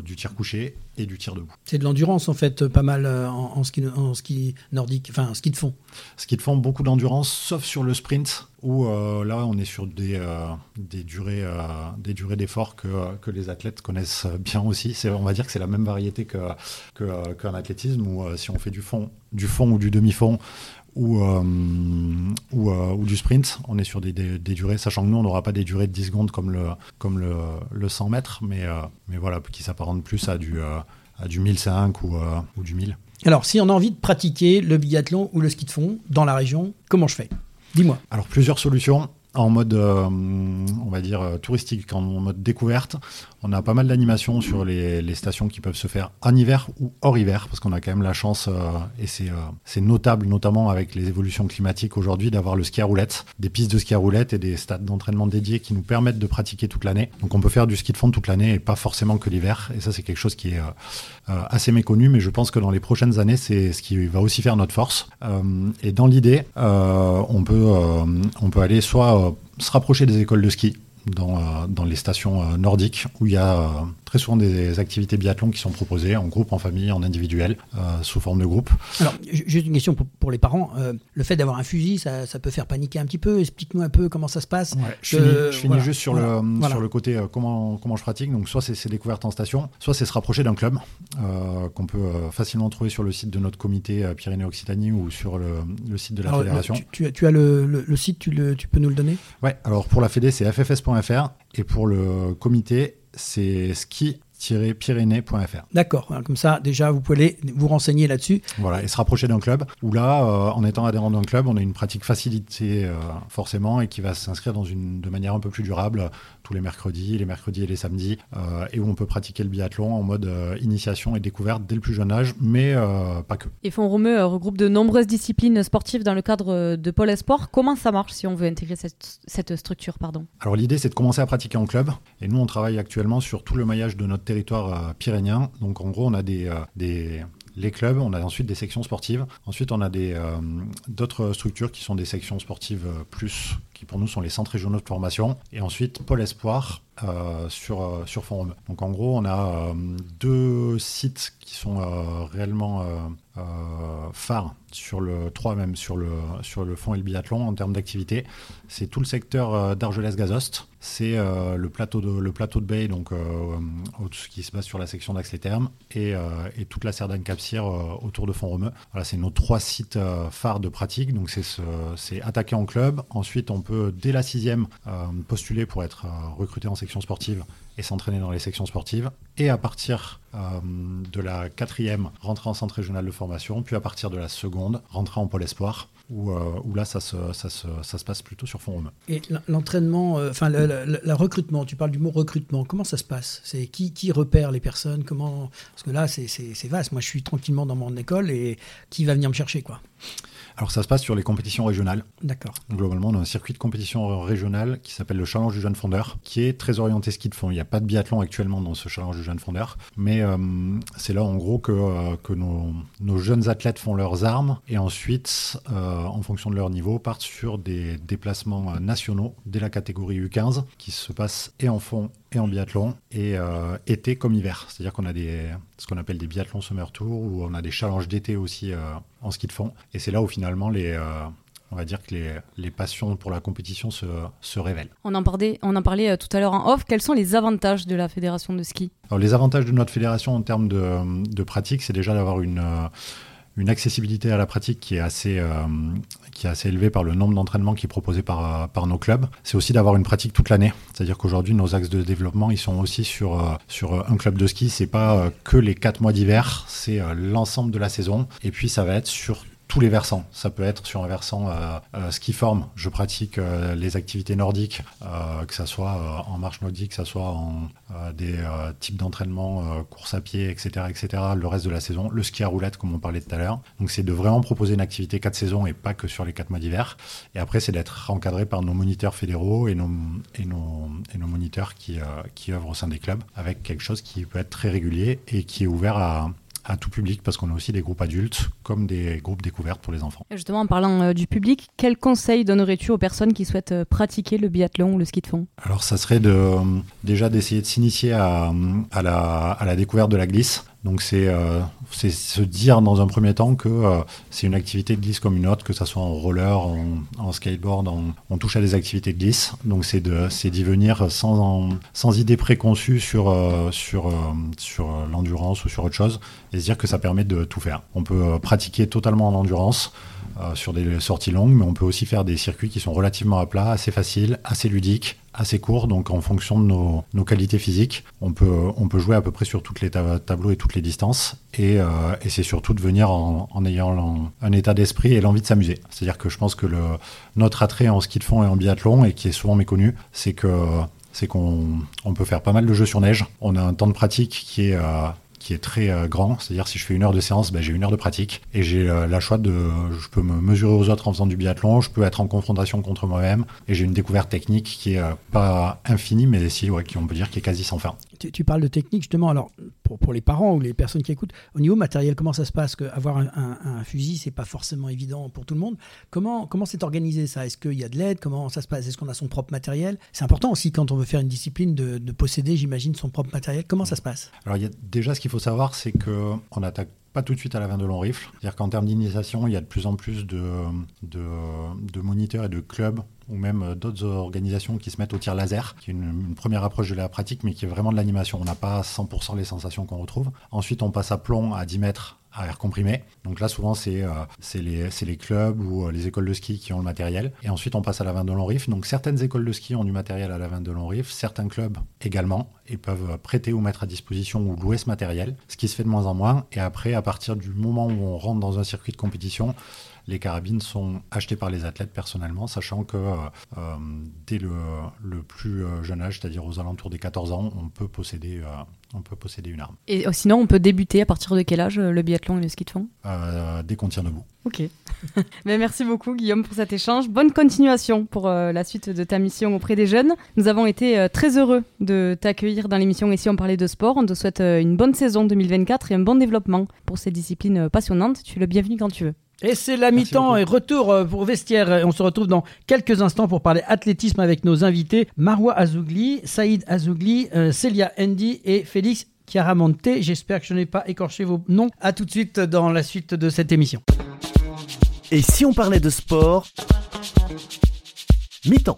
du tir couché et du tir debout. C'est de l'endurance en fait, pas mal en, ski, en ski nordique, enfin ski de fond. Ski de fond, beaucoup d'endurance, sauf sur le sprint, où là on est sur des, des durées des durées d'effort que, que, les athlètes connaissent bien aussi. On va dire que c'est la même variété qu'un que, athlétisme, où si on fait du fond, du fond ou du demi-fond, ou, euh, euh, ou, du sprint. On est sur des, durées, sachant que nous, on n'aura pas des durées de 10 secondes comme le, comme le, le 100 mètres, mais, euh, mais voilà, qui s'apparentent plus à du, à du 1005 ou, ou du 1000. Alors, si on a envie de pratiquer le biathlon ou le ski de fond dans la région, comment je fais? Dis-moi. Alors, plusieurs solutions en mode, on va dire, touristique, en mode découverte. On a pas mal d'animations sur les, stations qui peuvent se faire en hiver ou hors hiver, parce qu'on a quand même la chance, euh, et c'est euh, c'est notable, notamment avec les évolutions climatiques aujourd'hui, d'avoir le ski à roulette, des pistes de ski à roulette et des stades d'entraînement dédiés qui nous permettent de pratiquer toute l'année. Donc on peut faire du ski de fond toute l'année et pas forcément que l'hiver. Et ça, c'est quelque chose qui est euh, assez méconnu, mais je pense que dans les prochaines années, c'est ce qui va aussi faire notre force. et dans l'idée, on, on peut aller soit se rapprocher des écoles de ski dans, euh, dans les stations euh, nordiques où il y a euh, très souvent des activités biathlon qui sont proposées en groupe, en famille, en individuel, sous forme de groupe. Alors, juste une question pour, les parents. le fait d'avoir un fusil, ça, ça, peut faire paniquer un petit peu. Explique-nous un peu comment ça se passe. je, finis, juste sur, le, sur le côté comment, comment je pratique. Donc, soit c'est découvertes en station, soit c'est se rapprocher d'un club qu'on peut facilement trouver sur le site de notre comité Pyrénées-Occitanie ou sur le, le, site de la fédération. Tu, tu, as le, le, site, tu, le, tu peux nous le donner? Ouais, alors pour la Fédé, c'est ffs.fr et pour le comité, c'est ski pyrénées.fr. D'accord, comme ça déjà vous pouvez vous renseigner là-dessus. Voilà, et se rapprocher d'un club où là, euh, en étant adhérent d'un club, on a une pratique facilitée euh, forcément et qui va s'inscrire dans une de manière un peu plus durable tous les mercredis, les mercredis et les samedis, euh, et où on peut pratiquer le biathlon en mode initiation et découverte dès le plus jeune âge, mais pas que. Et Font Romeu regroupe de nombreuses disciplines sportives dans le cadre de Pôle Espoir. Comment ça marche si on veut intégrer cette, cette structure pardon? Alors l'idée c'est de commencer à pratiquer en club, et nous on travaille actuellement sur tout le maillage de notre territoire pyrénéen. Donc en gros on a des, des les clubs, on a ensuite des sections sportives. Ensuite, on a euh, d'autres structures qui sont des sections sportives euh, plus, qui pour nous sont les centres régionaux de formation. Et ensuite, Pôle Espoir euh, sur, sur Forum. Donc en gros, on a deux sites qui sont réellement phares sur le 3 même sur le, sur le fond et le biathlon en termes d'activité. C'est tout le secteur d'Argelès-Gazost c'est euh, le plateau de le plateau de Bay, donc euh, ce qui se base sur la section d'Axe et euh, toute la Cerdane Capsire autour de Font-Romeu. Voilà, c'est nos trois sites phares de pratique. Donc c'est c'est attaquer en club. Ensuite, on peut dès la sixième postuler pour être recruté en section sportive et s'entraîner dans les sections sportives. Et à partir de la quatrième, rentrer en centre régional de formation. Puis à partir de la seconde, rentrer en pôle espoir où, où, là, ça se, ça, se, ça se, passe plutôt sur fond romain. Et l'entraînement, enfin, le, recrutement, tu parles du mot recrutement, comment ça se passe? C'est qui, qui repère les personnes? Comment... Parce que là, c'est vaste. Moi, je suis tranquillement dans mon école et qui va venir me chercher, quoi? Alors ça se passe sur les compétitions régionales. D'accord. Globalement, on a un circuit de compétition régionale qui s'appelle le Challenge du jeune fondeur, qui est très orienté ski de fond. Il n'y a pas de biathlon actuellement dans ce Challenge du jeune fondeur, mais euh, c'est là en gros que, euh, que nos, nos, jeunes athlètes font leurs armes et ensuite, euh, en fonction de leur niveau, partent sur des déplacements nationaux dès la catégorie U15 qui se passent et en fond et en biathlon, et été comme hiver. C'est-à-dire qu'on a des, ce qu'on appelle des biathlons summer tour, où on a des challenges d'été aussi en ski de fond. Et c'est là où finalement les, euh, on va dire que les, les, passions pour la compétition se, se révèlent. On en parlait, on en parlait euh, tout à l'heure en off. Quels sont les avantages de la fédération de ski? Alors, Les avantages de notre fédération en termes de, de pratique, c'est déjà d'avoir une, euh, une accessibilité à la pratique qui est assez, euh, qui est assez élevée par le nombre d'entraînements qui est proposé par, euh, par nos clubs. C'est aussi d'avoir une pratique toute l'année. C'est-à-dire qu'aujourd'hui, nos axes de développement, ils sont aussi sur, euh, sur un club de ski. C'est pas que les quatre mois d'hiver, c'est l'ensemble de la saison. Et puis, ça va être sur tous les versants. Ça peut être sur un versant euh, euh, ski forme. Je pratique euh, les activités nordiques, que ce soit en marche nordique, que ce soit en des types d'entraînement, course à pied, etc., etc. Le reste de la saison, le ski à roulette, comme on parlait tout à l'heure. Donc c'est de vraiment proposer une activité quatre saisons et pas que sur les quatre mois d'hiver. Et après, c'est d'être encadré par nos moniteurs fédéraux et nos, et nos, et nos moniteurs qui, qui œuvrent au sein des clubs avec quelque chose qui peut être très régulier et qui est ouvert à à tout public parce qu'on a aussi des groupes adultes comme des groupes découvertes pour les enfants. justement, en parlant euh, du public, quels conseils donnerais-tu aux personnes qui souhaitent euh, pratiquer le biathlon ou le ski de fond? Alors, ça serait de, euh, déjà d'essayer de s'initier à, à, la, à la découverte de la glisse. Donc c'est se dire dans un premier temps que c'est une activité de glisse comme une autre, que ce soit en roller, en, skateboard, on touche à des activités de glisse. Donc c'est d'y venir sans, sans idée préconçue sur, sur, sur l'endurance ou sur autre chose et se dire que ça permet de tout faire. On peut euh, pratiquer totalement en endurance euh, sur des sorties longues, mais on peut aussi faire des circuits qui sont relativement à plat, assez faciles, assez ludiques, assez courts. Donc en fonction de nos, qualités physiques, on peut, on peut jouer à peu près sur tous les tableaux et toutes les distances. Et, euh, c'est surtout de venir en, ayant un état d'esprit et l'envie de s'amuser. C'est-à-dire que je pense que le, notre attrait en ski de fond et en biathlon, et qui est souvent méconnu, c'est que c'est qu'on on peut faire pas mal de jeux sur neige. On a un temps de pratique qui est qui est très euh, grand. C'est-à-dire si je fais une heure de séance, ben, j'ai une heure de pratique et j'ai euh, la choix de, je peux me mesurer aux autres en faisant du biathlon, je peux être en confrontation contre moi-même et j'ai une découverte technique qui est euh, pas infinie, mais si, ouais, qui on peut dire qui est quasi sans fin. Tu, tu parles de technique justement. Alors pour, pour, les parents ou les personnes qui écoutent, au niveau matériel, comment ça se passe? Que Avoir un, un, un fusil, c'est pas forcément évident pour tout le monde. Comment comment c'est organisé ça? Est-ce qu'il y a de l'aide? Comment ça se passe? Est-ce qu'on a son propre matériel? C'est important aussi quand on veut faire une discipline de, de posséder, j'imagine, son propre matériel. Comment ça se passe? Alors il y a déjà ce qu'il faut faut savoir, c'est qu'on n'attaque pas tout de suite à la vin de long rifle. C'est-à-dire qu'en termes d'initiation, il y a de plus en plus de, moniteurs et de clubs ou même d'autres organisations qui se mettent au tir laser, qui est une, première approche de la pratique, mais qui est vraiment de l'animation. On n'a pas 100% les sensations qu'on retrouve. Ensuite, on passe à plomb à 10 mètres à air comprimé. Donc là, souvent, c'est les, les, clubs ou les écoles de ski qui ont le matériel. Et ensuite, on passe à la vente de long riff. Donc certaines écoles de ski ont du matériel à la vente de long riff, certains clubs également, et peuvent prêter ou mettre à disposition ou louer ce matériel, ce qui se fait de moins en moins. Et après, à partir du moment où on rentre dans un circuit de compétition, les carabines sont achetées par les athlètes personnellement, sachant que euh, euh, dès le, plus euh, jeune âge, c'est-à-dire aux alentours des 14 ans, on peut posséder, on peut posséder une arme. Et sinon, on peut débuter à partir de quel âge le biathlon et le ski de fond? Dès qu'on tient debout. Ok. Mais merci beaucoup Guillaume pour cet échange. Bonne continuation pour la suite de ta mission auprès des jeunes. Nous avons été très heureux de t'accueillir dans l'émission Ici on parlait de sport. On te souhaite une bonne saison 2024 et un bon développement pour ces disciplines passionnantes. Tu es le bienvenu quand tu veux. Et c'est la mi-temps et retour euh, pour Vestiaire. On se retrouve dans quelques instants pour parler athlétisme avec nos invités Marwa Azougli, Saïd Azougli, euh, Celia Andy et Félix Chiaramonte. J'espère que je n'ai pas écorché vos noms. A tout de suite dans la suite de cette émission. Et si on parlait de sport? Mi-temps.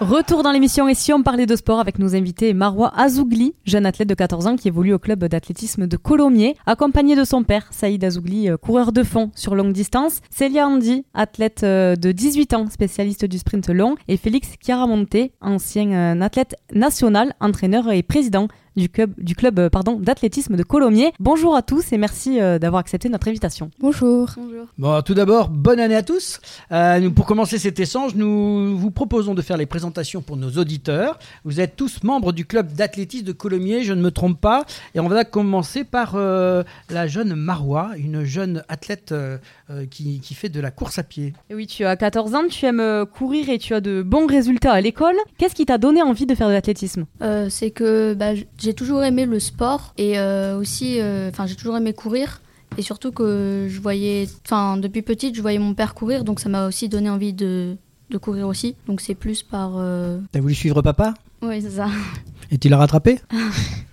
Retour dans l'émission et si on parlait de sport avec nos invités Marwa Azougli, jeune athlète de 14 ans qui évolue au club d'athlétisme de Colomiers, accompagné de son père Saïd Azougli, euh, coureur de fond sur longue distance, Célia Andy, athlète euh, de 18 ans, spécialiste du sprint long, et Félix Chiaramonte, ancien euh, athlète national, entraîneur et président du club, du club euh, pardon, d'athlétisme de Colomiers. Bonjour à tous et merci euh, d'avoir accepté notre invitation. Bonjour. Bonjour. Bon, tout d'abord, bonne année à tous. Euh, pour commencer cet échange, nous vous proposons de faire les présentations pour nos auditeurs. Vous êtes tous membres du club d'athlétisme de Colomiers, je ne me trompe pas. Et on va commencer par la jeune Marois, une jeune athlète qui, qui, fait de la course à pied. Et oui, tu as 14 ans, tu aimes courir et tu as de bons résultats à l'école. Qu'est-ce qui t'a donné envie de faire de l'athlétisme? C'est que bah, j'ai toujours aimé le sport et euh, aussi, euh, enfin, j'ai toujours aimé courir. Et surtout que je voyais, enfin, depuis petite, je voyais mon père courir, donc ça m'a aussi donné envie de, de courir aussi. Donc c'est plus par. Euh, T'as voulu suivre papa? Oui, c'est ça. Et tu l'as rattrapé?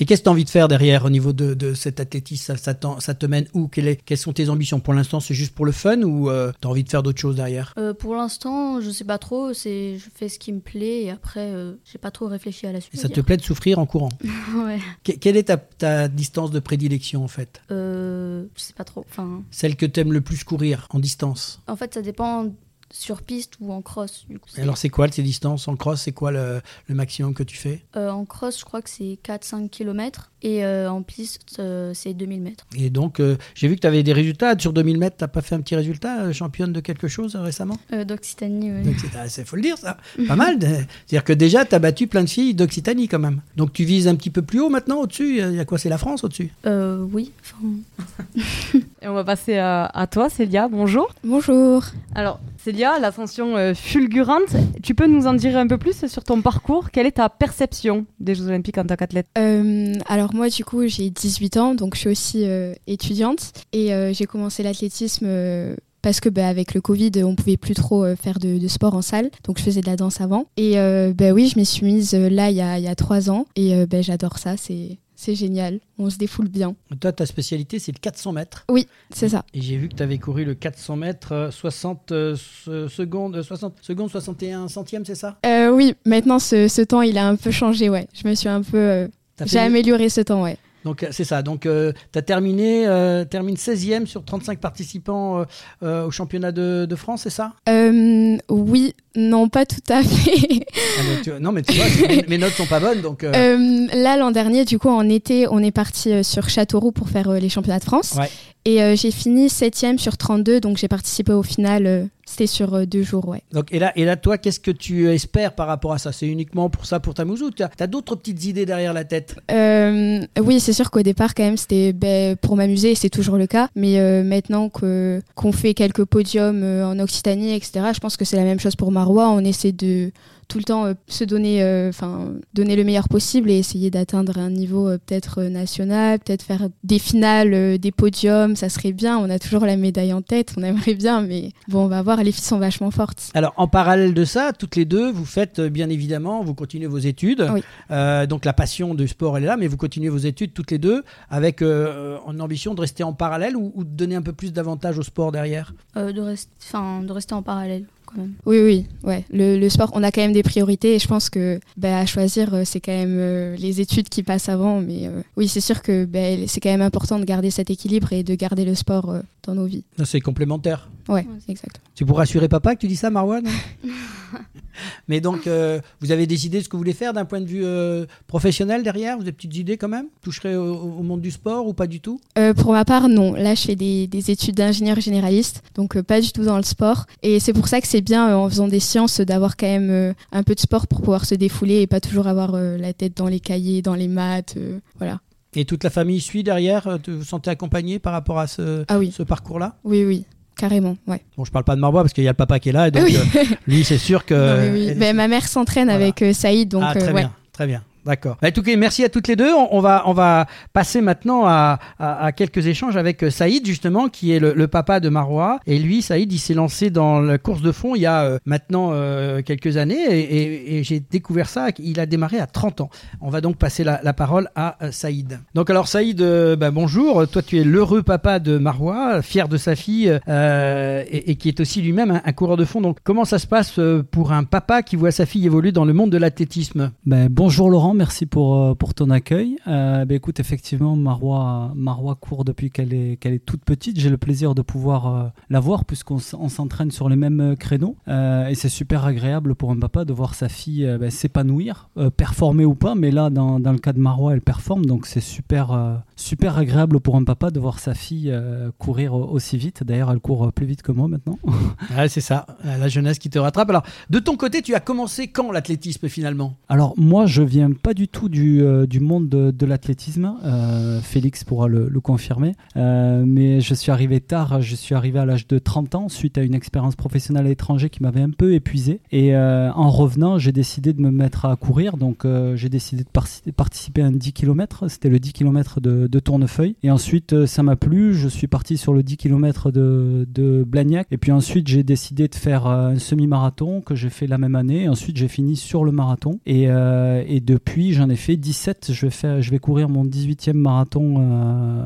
Et qu'est-ce que tu as envie de faire derrière au niveau de, cet athlétisme? Ça, ça, te mène où? Quelles sont tes ambitions? Pour l'instant, c'est juste pour le fun ou euh, tu as envie de faire d'autres choses derrière? Euh, Pour l'instant, je sais pas trop. C'est Je fais ce qui me plaît et après, euh, j'ai pas trop réfléchi à la suite. Et ça te plaît de souffrir en courant? Ouais. quelle est ta, distance de prédilection en fait? Euh, Je sais pas trop. Enfin... Celle que tu aimes le plus courir en distance? En fait, ça dépend sur piste ou en cross. Du alors, c'est quoi ces distances En cross, c'est quoi le, maximum que tu fais? Euh, En cross, je crois que c'est 4-5 km. Et euh, en piste, euh, c'est 2000 mètres. Et donc, j'ai vu que tu avais des résultats. Sur 2000 mètres, tu n'as pas fait un petit résultat Championne de quelque chose récemment? D'Occitanie, oui. Il ah, faut le dire, ça. pas mal. C'est-à-dire que déjà, tu as battu plein de filles d'Occitanie quand même. Donc, tu vises un petit peu plus haut maintenant, au-dessus? Il y a quoi? C'est la France au-dessus? Oui. et on va passer à, à toi, Célia. Bonjour. Bonjour. Alors, Célia, l'ascension euh, fulgurante, tu peux nous en dire un peu plus sur ton parcours? Quelle est ta perception des Jeux Olympiques en tant qu'athlète? Euh, Alors moi du coup j'ai 18 ans, donc je suis aussi euh, étudiante. Et j'ai commencé l'athlétisme parce que bah, avec le Covid, on pouvait plus trop faire de, sport en salle, donc je faisais de la danse avant. Et bah, oui, je m'y suis mise là il y a, trois ans. Et bah, j'adore ça, c'est c'est génial, on se défoule bien. Toi, ta spécialité, c'est le 400 mètres. Oui, c'est ça. Et j'ai vu que tu avais couru le 400 mètres 60 euh, euh, secondes, 60 secondes, 61 centièmes, c'est ça? Euh, Oui, maintenant ce, temps, il a un peu changé, ouais. Je me suis un peu. j'ai amélioré ce temps, ouais. Donc c'est ça. Donc tu as terminé termine 16e sur 35 participants au championnat de, de France, c'est ça? Oui, non, pas tout à fait. Ah, non, mais tu vois, mes, notes sont pas bonnes. Donc, là, l'an dernier, du coup, en été, on est parti sur Châteauroux pour faire les championnats de France. Ouais. Et euh, j'ai fini 7 sur 32, donc j'ai participé au final. Euh, c'était sur euh, deux jours, ouais. Donc, et, là, et là, toi, qu'est-ce que tu espères par rapport à ça? C'est uniquement pour ça, pour ta mouzou Tu as, d'autres petites idées derrière la tête? Oui, c'est sûr qu'au départ, quand même, c'était ben, pour m'amuser, c'est toujours le cas. Mais maintenant que, qu'on fait quelques podiums en Occitanie, etc., je pense que c'est la même chose pour Marois. On essaie de tout le temps euh, se donner, euh, enfin, donner le meilleur possible et essayer d'atteindre un niveau euh, peut-être national, peut-être faire des finales, des podiums, ça serait bien. On a toujours la médaille en tête, on aimerait bien, mais bon, on va voir. Les filles sont vachement fortes. Alors, en parallèle de ça, toutes les deux, vous faites bien évidemment, vous continuez vos études. donc, la passion du sport, elle est là, mais vous continuez vos études toutes les deux avec en ambition de rester en parallèle ou, de donner un peu plus d'avantage au sport derrière? De, de rester en parallèle. Oui, oui, ouais. Le, sport, on a quand même des priorités et je pense que bah, à choisir, euh, c'est quand même euh, les études qui passent avant. Mais euh, oui, c'est sûr que bah, c'est quand même important de garder cet équilibre et de garder le sport dans nos vies. C'est complémentaire. Ouais, exactement. Tu pourras assurer papa que tu dis ça, Marwan? Mais donc, euh, vous avez décidé de ce que vous voulez faire d'un point de vue euh, professionnel derrière? Vous avez des petites idées quand même? Toucherez au, monde du sport ou pas du tout? Euh, Pour ma part, non. Là, je fais des, études d'ingénieur généraliste, donc pas du tout dans le sport. Et c'est pour ça que c'est bien, en faisant des sciences, d'avoir quand même un peu de sport pour pouvoir se défouler et pas toujours avoir la tête dans les cahiers, dans les maths. voilà. Et toute la famille suit derrière Vous vous sentez accompagné par rapport à ce, ah oui. ce parcours-là? Oui, oui. Carrément, ouais. Bon, je parle pas de Marbois parce qu'il y a le papa qui est là, et donc euh, lui, c'est sûr que. oui, ben, ma mère s'entraîne avec euh, Saïd, donc. Ah, très euh, bien, très bien. D'accord. Bah, tout cas, merci à toutes les deux. On, va, on va passer maintenant à, à, quelques échanges avec euh, Saïd, justement, qui est le, papa de Marois. Et lui, Saïd, il s'est lancé dans la course de fond il y a euh, maintenant euh, quelques années. Et, j'ai découvert ça. Il a démarré à 30 ans. On va donc passer la, parole à Saïd. Donc, alors, Saïd, bah, bonjour. Toi, tu es l'heureux papa de Marois, fier de sa fille et, qui est aussi lui-même un, coureur de fond. Donc, comment ça se passe pour un papa qui voit sa fille évoluer dans le monde de l'athlétisme? Ben, Bonjour, Laurent merci pour, euh, pour ton accueil. Euh, ben écoute, effectivement, Marois, Marois court depuis qu'elle est, toute petite. J'ai le plaisir de pouvoir euh, la voir puisqu'on s'entraîne sur les mêmes créneaux. et c'est super agréable pour un papa de voir sa fille ben, s'épanouir, performer ou pas. Mais là, dans, dans, le cas de Marois, elle performe. Donc c'est super, super agréable pour un papa de voir sa fille courir aussi vite. D'ailleurs, elle court plus vite que moi maintenant. ah, c'est ça, la jeunesse qui te rattrape. Alors, de ton côté, tu as commencé quand l'athlétisme finalement? Alors, moi, je viens pas du tout du, euh, du monde de, l'athlétisme. Euh, Félix pourra le, confirmer. Euh, mais je suis arrivé tard. Je suis arrivé à l'âge de 30 ans suite à une expérience professionnelle à l'étranger qui m'avait un peu épuisé. Et en revenant, j'ai décidé de me mettre à courir. Donc j'ai décidé de participer à un 10 km. C'était le 10 km de, de, Tournefeuille. Et ensuite, ça m'a plu. Je suis parti sur le 10 km de, Blagnac. Et puis ensuite, j'ai décidé de faire un semi-marathon que j'ai fait la même année. Et ensuite, j'ai fini sur le marathon. Et, et depuis puis j'en ai fait 17. Je vais, faire, je vais courir mon 18e marathon euh,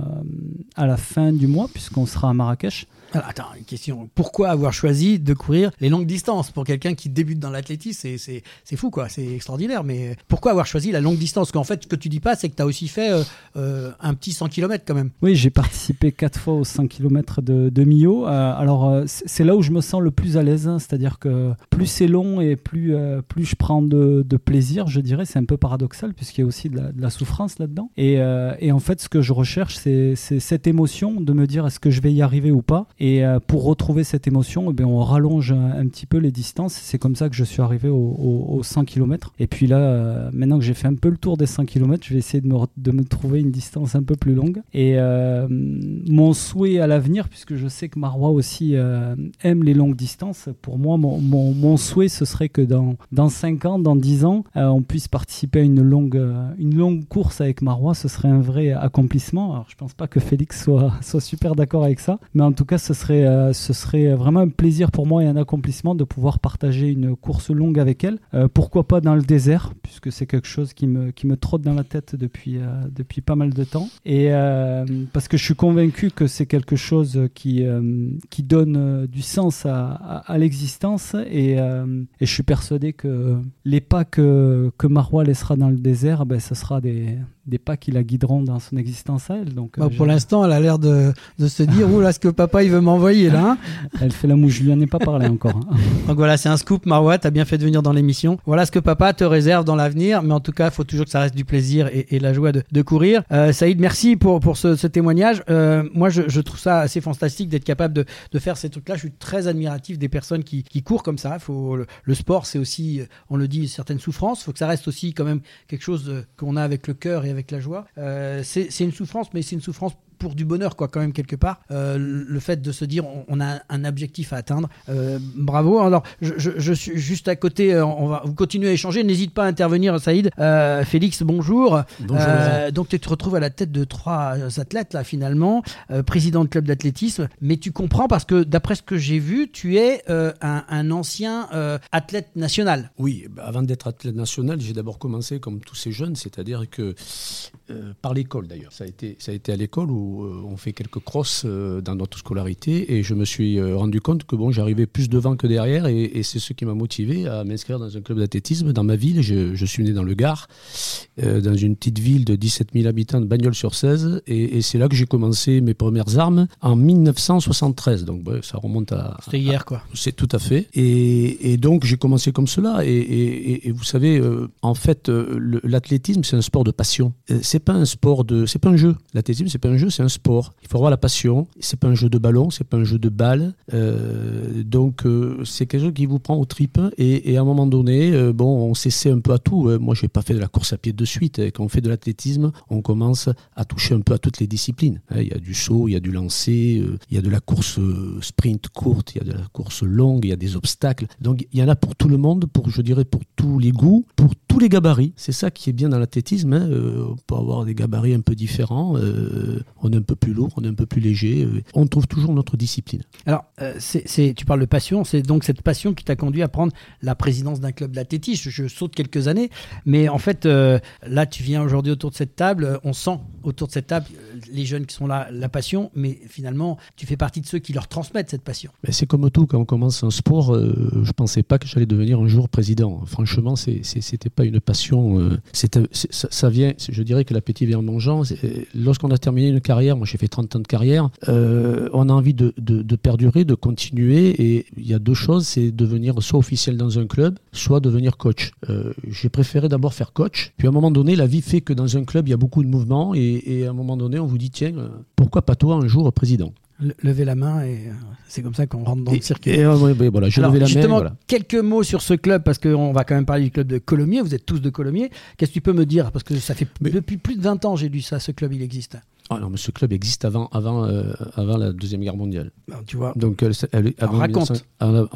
à la fin du mois, puisqu'on sera à Marrakech. Attends, une question. Pourquoi avoir choisi de courir les longues distances? Pour quelqu'un qui débute dans l'athlétisme, c'est fou, quoi. C'est extraordinaire. Mais pourquoi avoir choisi la longue distance? Qu'en fait, ce que tu dis pas, c'est que tu as aussi fait euh, euh, un petit 100 km quand même. Oui, j'ai participé quatre fois aux 100 km de, de Millau. Euh, alors, c'est là où je me sens le plus à l'aise. Hein. C'est-à-dire que plus c'est long et plus, plus je prends de, plaisir, je dirais. C'est un peu paradoxal, puisqu'il y a aussi de la, souffrance là-dedans. Et, et, en fait, ce que je recherche, c'est cette émotion de me dire est-ce que je vais y arriver ou pas? Euh, pour retrouver cette émotion, eh on rallonge un, petit peu les distances. C'est comme ça que je suis arrivé aux 100 km. Et puis là, euh, maintenant que j'ai fait un peu le tour des 100 km, je vais essayer de me, trouver une distance un peu plus longue. Et euh, mon souhait à l'avenir, puisque je sais que Marois aussi aime les longues distances, pour moi, mon, souhait, ce serait que dans, dans 5 ans, dans 10 ans, on puisse participer à une longue, une longue course avec Marois. Ce serait un vrai accomplissement. Alors, je pense pas que Félix soit, soit super d'accord avec ça, mais en tout cas, ce euh, ce serait vraiment un plaisir pour moi et un accomplissement de pouvoir partager une course longue avec elle. Euh, pourquoi pas dans le désert, puisque c'est quelque chose qui me, trotte dans la tête depuis, euh, depuis pas mal de temps. Et parce que je suis convaincu que c'est quelque chose qui, donne du sens à, l'existence. Et, et, je suis persuadé que les pas que, que Marois laissera dans le désert, ben, ce sera des, des pas qui la guideront dans son existence à elle. Donc, bah, pour l'instant, elle a l'air de, de, se dire Ouh là, ce que papa il veut m'envoyer là. Hein. elle fait la mouche, je lui en ai pas parlé encore. Hein. Donc voilà, c'est un scoop, Marois, t'as bien fait de venir dans l'émission. Voilà ce que papa te réserve dans l'avenir, mais en tout cas, il faut toujours que ça reste du plaisir et, la joie de, de courir. Euh, Saïd, merci pour, pour ce, ce témoignage. Euh, moi, je, je, trouve ça assez fantastique d'être capable de, de, faire ces trucs-là. Je suis très admiratif des personnes qui, qui courent comme ça. Faut, le, sport, c'est aussi, on le dit, certaines souffrances. Il faut que ça reste aussi quand même quelque chose euh, qu'on a avec le cœur et avec la joie. Euh, c'est une souffrance, mais c'est une souffrance pour du bonheur, quoi, quand même, quelque part. Euh, le fait de se dire, on, a un objectif à atteindre. Euh, bravo. Alors, je, suis juste à côté, euh, on va vous continuer à échanger. N'hésite pas à intervenir, Saïd. Félix, bonjour. Bonjour. donc, tu te retrouves à la tête de trois athlètes, là, finalement, président de club d'athlétisme. Mais tu comprends parce que, d'après ce que j'ai vu, tu es un, ancien athlète national. Oui, bah, avant d'être athlète national, j'ai d'abord commencé comme tous ces jeunes, c'est-à-dire que par l'école d'ailleurs. Ça a été, ça a été à l'école où euh, on fait quelques crosses euh, dans notre scolarité et je me suis euh, rendu compte que bon, j'arrivais plus devant que derrière et, c'est ce qui m'a motivé à m'inscrire dans un club d'athlétisme dans ma ville. Je, suis né dans le Gard, dans une petite ville de 17 000 habitants de Bagnols-sur-Cèze et, c'est là que j'ai commencé mes premières armes en 1973. Donc ça remonte à. C'était hier quoi. C'est tout à fait. Et, donc j'ai commencé comme cela et, vous savez, en fait, l'athlétisme c'est un sport de passion. C'est pas un sport de, c'est pas un jeu. L'athlétisme c'est pas un jeu, c'est un sport. Il faut avoir la passion. C'est pas un jeu de ballon, c'est pas un jeu de balle. Euh, donc euh, c'est quelque chose qui vous prend au tripes. Et, à un moment donné, euh, bon, on s'essaie un peu à tout. Moi, j'ai pas fait de la course à pied de suite. Quand on fait de l'athlétisme, on commence à toucher un peu à toutes les disciplines. Hein, il y a du saut, il y a du lancer, il y a de la course sprint courte, il y a de la course longue, il y a des obstacles. Donc il y en a pour tout le monde, pour je dirais pour tous les goûts, pour tous les gabarits. C'est ça qui est bien dans l'athlétisme. Hein. on peut avoir des gabarits un peu différents. on est un peu plus lourd, on est un peu plus léger. Euh, on trouve toujours notre discipline. Alors, euh, c'est, tu parles de passion, c'est donc cette passion qui t'a conduit à prendre la présidence d'un club d'athlétisme. Je, saute quelques années, mais en fait, euh, là, tu viens aujourd'hui autour de cette table, on sent autour de cette table les jeunes qui sont là, la passion, mais finalement, tu fais partie de ceux qui leur transmettent cette passion. Mais c'est comme tout, quand on commence un sport, je pensais pas que j'allais devenir un jour président. Franchement, c'était pas une passion. ça, vient, je dirais que l'appétit vient en mangeant. Lorsqu'on a terminé une carrière, moi j'ai fait 30 ans de carrière, euh, on a envie de, perdurer, de continuer. Et il y a deux choses, c'est devenir soit officiel dans un club, soit devenir coach. Euh, j'ai préféré d'abord faire coach. Puis à un moment donné, la vie fait que dans un club, il y a beaucoup de mouvements. Et, à un moment donné, on vous dit, tiens, euh, pourquoi pas toi un jour président? Lever la main et c'est comme ça qu'on rentre dans le circuit. Et, voilà, j'ai levé la justement, main. Quelques mots sur ce club parce qu'on va quand même parler du club de Colomiers. Vous êtes tous de Colomiers. Qu'est-ce que tu peux me dire? Parce que ça fait depuis plus de 20 ans j'ai lu ça. Ce club, il existe. Ah non, mais ce club existe avant, avant, euh, avant la Deuxième Guerre mondiale. Ben, tu vois. Donc, elle, avant raconte.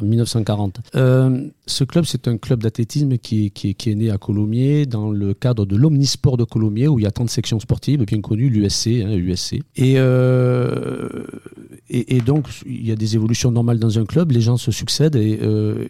1940. Euh, ce club, c'est un club d'athlétisme qui, qui, qui, est né à Colomiers dans le cadre de l'Omnisport de Colomiers, où il y a tant de sections sportives, bien connues, l'USC. Hein, USC. Euh, et, et, donc, il y a des évolutions normales dans un club, les gens se succèdent. Et,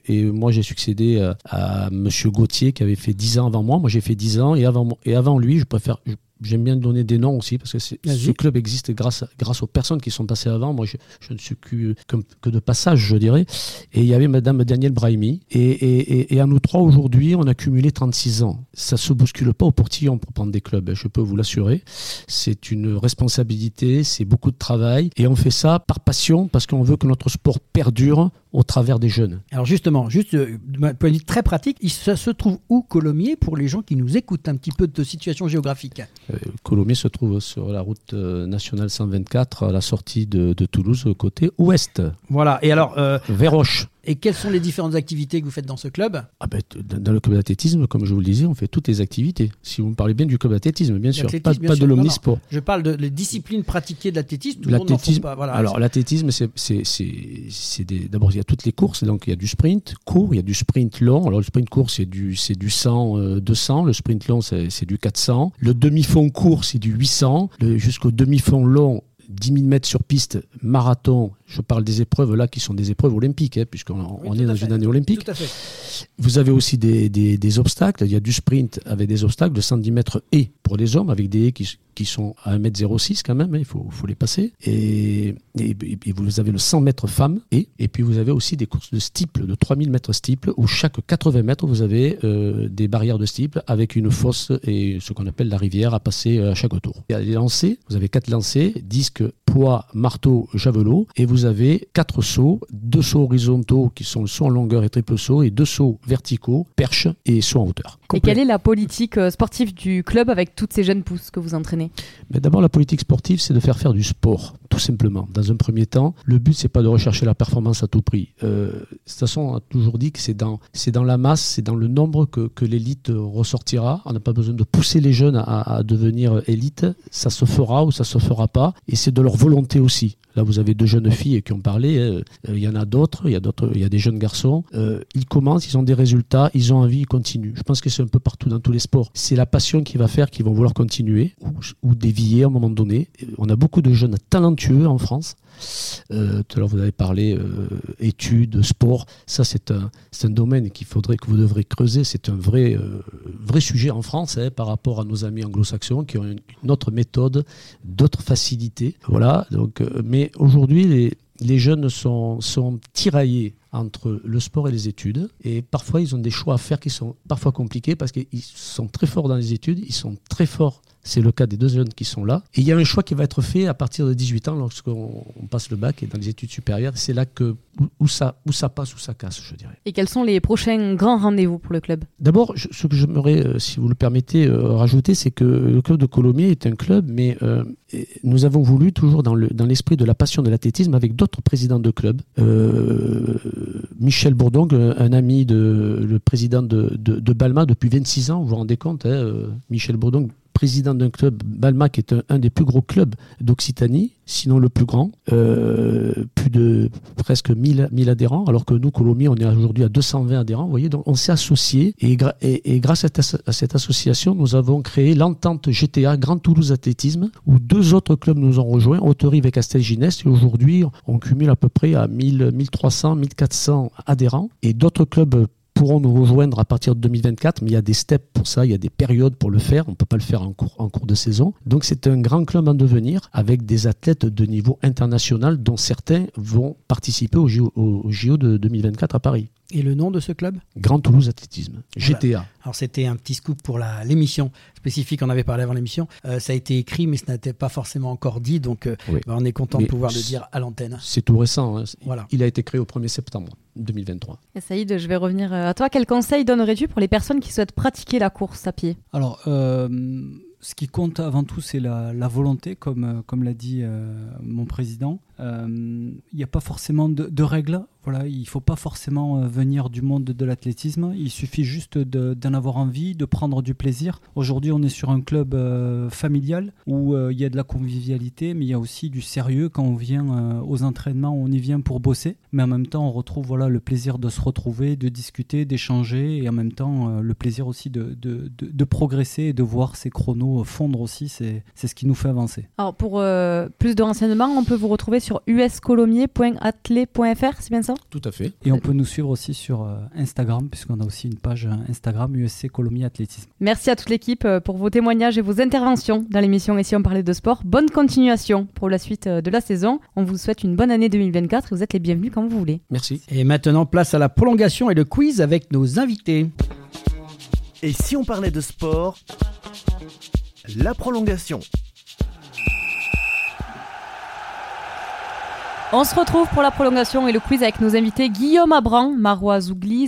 et moi, j'ai succédé à, à M. Gauthier, qui avait fait 10 ans avant moi. Moi, j'ai fait 10 ans. Et avant, et avant lui, je préfère J'aime bien donner des noms aussi parce que ce club existe grâce, grâce aux personnes qui sont passées avant. Moi, je, je ne suis que, que, de passage, je dirais. Et il y avait Madame Danielle Brahimi. Et, et, et, à nous trois, aujourd'hui, on a cumulé 36 ans. Ça se bouscule pas au portillon pour prendre des clubs, je peux vous l'assurer. C'est une responsabilité, c'est beaucoup de travail. Et on fait ça par passion parce qu'on veut que notre sport perdure au travers des jeunes. Alors justement, juste euh, d'un point de vue très pratique, ça se trouve où Colomiers pour les gens qui nous écoutent un petit peu de situation géographique? Euh, Colomiers se trouve sur la route euh, nationale 124 à la sortie de, de Toulouse, côté ouest. Voilà, et alors... Euh, Véroche. Et quelles sont les différentes activités que vous faites dans ce club? Ah ben, Dans le club d'athlétisme, comme je vous le disais, on fait toutes les activités. Si vous me parlez bien du club d'athlétisme, bien sûr, pas, de l'omnisport. Je parle de les disciplines pratiquées de l'athlétisme. L'athlétisme, alors l'athlétisme, c'est d'abord il y a toutes les courses, donc il y a du sprint court, il y a du sprint long. Alors le sprint court c'est du c'est du 100 200, euh, le sprint long c'est du 400, le demi-fond court c'est du 800, jusqu'au demi-fond long 10 000 mètres sur piste, marathon, Je parle des épreuves là qui sont des épreuves olympiques, hein, puisqu'on on est dans une année olympique. Tout à fait. Vous avez aussi des, des, des, obstacles. Il y a du sprint avec des obstacles de 110 mètres et pour les hommes, avec des haies qui, qui sont à 1m06 quand même, hein, il faut, faut, les passer. Et, et, et, vous avez le 100 mètres femmes et, et puis vous avez aussi des courses de steeple, de 3000 mètres steeple, où chaque 80 mètres, vous avez euh, des barrières de steeple avec une fosse et ce qu'on appelle la rivière à passer euh, à chaque tour. Il y a les lancers, vous avez quatre lancers, disques, poids, marteau, javelot, et vous avez quatre sauts, deux sauts horizontaux qui sont le saut en longueur et triple saut, et deux sauts verticaux, perche et saut en hauteur. Et quelle est la politique euh, sportive du club avec toutes ces jeunes pousses que vous entraînez? Mais d'abord, la politique sportive, c'est de faire faire du sport, tout simplement. Dans un premier temps, le but, c'est pas de rechercher la performance à tout prix. Euh, de toute façon, on a toujours dit que c'est dans, c'est dans la masse, c'est dans le nombre que, que l'élite ressortira. On n'a pas besoin de pousser les jeunes à, à, devenir élite. Ça se fera ou ça se fera pas. Et c'est de leur volonté aussi. Là, vous avez deux jeunes filles qui ont parlé. Euh, il y en a d'autres. Il y a d'autres. Il y a des jeunes garçons. Euh, ils commencent, ils ont des résultats, ils ont envie, ils continuent. Je pense que c'est un peu partout dans tous les sports. C'est la passion qui va faire qu'ils vont vouloir continuer ou, ou, dévier à un moment donné. On a beaucoup de jeunes talentueux en France. Euh, tout à l'heure, vous avez parlé euh, études, sport. Ça, c'est un, un domaine qu'il faudrait que vous devrez creuser. C'est un vrai, euh, vrai sujet en France hein, par rapport à nos amis anglo-saxons qui ont une, une autre méthode, d'autres facilités. Voilà. Donc, euh, mais aujourd'hui, les, les jeunes sont, sont tiraillés entre le sport et les études. Et parfois, ils ont des choix à faire qui sont parfois compliqués parce qu'ils sont très forts dans les études, ils sont très forts. C'est le cas des deux jeunes qui sont là. Et il y a un choix qui va être fait à partir de 18 ans lorsqu'on passe le bac et dans les études supérieures. C'est là que, où, ça, où ça passe, où ça casse, je dirais. Et quels sont les prochains grands rendez-vous pour le club? D'abord, ce que j'aimerais, euh, si vous le permettez, euh, rajouter, c'est que le club de Colomiers est un club, mais euh, nous avons voulu, toujours dans l'esprit le, dans de la passion de l'athlétisme, avec d'autres présidents de clubs, euh, Michel Bourdon, un ami de le président de, de, de, Balma depuis 26 ans, vous vous rendez compte, hein, Michel Bourdon, président d'un club, Balma, qui est un, des plus gros clubs d'Occitanie, sinon le plus grand, euh, plus de presque 1000, 1000 adhérents, alors que nous, Colomiers, on est aujourd'hui à 220 adhérents. Vous voyez, donc on s'est associés et, grâce à, cette association, nous avons créé l'entente GTA Grand Toulouse Athlétisme, où deux autres clubs nous ont rejoints, Haute-Rive et Castelginest, et aujourd'hui, on cumule à peu près à 1000, 1300, 1400 adhérents, et d'autres clubs pourront nous rejoindre à partir de 2024, mais il y a des steps pour ça, il y a des périodes pour le faire, on ne peut pas le faire en cours, de saison. Donc c'est un grand club en devenir avec des athlètes de niveau international dont certains vont participer au JO, au JO de 2024 à Paris. Et le nom de ce club? Grand Toulouse Athlétisme, voilà. GTA. Alors c'était un petit scoop pour l'émission spécifique, on avait parlé avant l'émission. Euh, ça a été écrit, mais ce n'était pas forcément encore dit, donc euh, oui. bah, on est content mais de pouvoir le dire à l'antenne. C'est tout récent, hein. voilà. il a été créé au 1er septembre 2023. Et Saïd, je vais revenir à toi. Quel conseil donnerais-tu pour les personnes qui souhaitent pratiquer la course à pied? Alors, euh, ce qui compte avant tout, c'est la, la, volonté, comme, comme l'a dit mon président. Il n'y a pas forcément de, règles. Voilà, il ne faut pas forcément venir du monde de l'athlétisme, il suffit juste d'en avoir envie, de prendre du plaisir. Aujourd'hui, on est sur un club euh, familial où euh, il y a de la convivialité, mais il y a aussi du sérieux. Quand on vient euh, aux entraînements, on y vient pour bosser, mais en même temps, on retrouve voilà, le plaisir de se retrouver, de discuter, d'échanger, et en même temps, le plaisir aussi de, de, progresser et de voir ces chronos fondre aussi, c'est ce qui nous fait avancer. Alors, pour plus de renseignements, on peut vous retrouver sur uscolomier.athlé.fr, c'est bien ça? Tout à fait. Et on peut nous suivre aussi sur euh, Instagram, puisqu'on a aussi une page Instagram USC Colomiers Athlétisme. Merci à toute l'équipe euh, pour vos témoignages et vos interventions dans l'émission Et si on parlait de sport. Bonne continuation pour la suite euh, de la saison. On vous souhaite une bonne année 2024 et vous êtes les bienvenus quand vous voulez. Merci. Et maintenant, place à la prolongation et le quiz avec nos invités. Et si on parlait de sport? La prolongation. On se retrouve pour la prolongation et le quiz avec nos invités Guillaume Abran, Marois Zougli,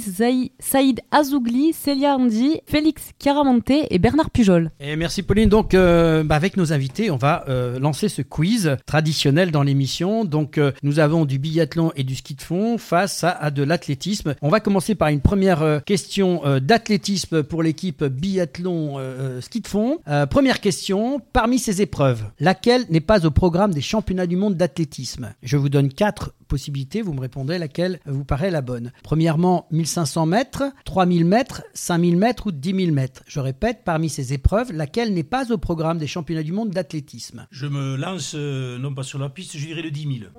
Saïd Azougli, Célia Andy, Félix Chiaramonte et Bernard Pujol. Et merci Pauline. Donc euh, bah avec nos invités, on va euh, lancer ce quiz traditionnel dans l'émission. Donc euh, nous avons du biathlon et du ski de fond face à, de l'athlétisme. On va commencer par une première question d'athlétisme pour l'équipe biathlon ski de fond. première question, parmi ces épreuves, laquelle n'est pas au programme des championnats du monde d'athlétisme? Je vous donne quatre possibilités, vous me répondrez laquelle vous paraît la bonne. Premièrement, 1500 mètres, 3000 mètres, 5000 mètres ou 10 000 mètres. Je répète, parmi ces épreuves, laquelle n'est pas au programme des championnats du monde d'athlétisme? Je me lance, euh, non pas sur la piste, je dirais le 10 000.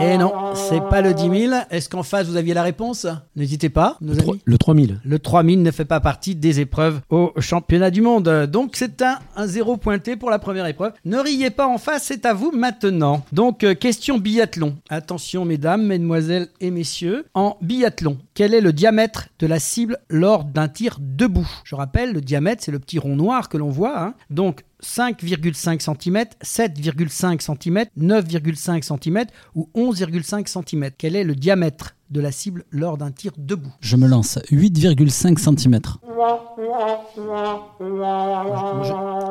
Eh non, c'est pas le 10 000. Est-ce qu'en face, vous aviez la réponse? N'hésitez pas, nos Le, amis. le 3000. Le 3000 ne fait pas partie des épreuves au championnat du monde. Donc c'est un, un zéro pointé pour la première épreuve. Ne riez pas en face, c'est à vous maintenant. Donc euh, question biathlon. Attention mesdames, mesdemoiselles et messieurs. En biathlon, quel est le diamètre de la cible lors d'un tir debout? Je rappelle, le diamètre, c'est le petit rond noir que l'on voit. hein. Donc 5,5 cm, 7,5 cm, 9,5 cm ou 11,5 cm. Quel est le diamètre? De la cible lors d'un tir debout Je me lance 8,5 cm.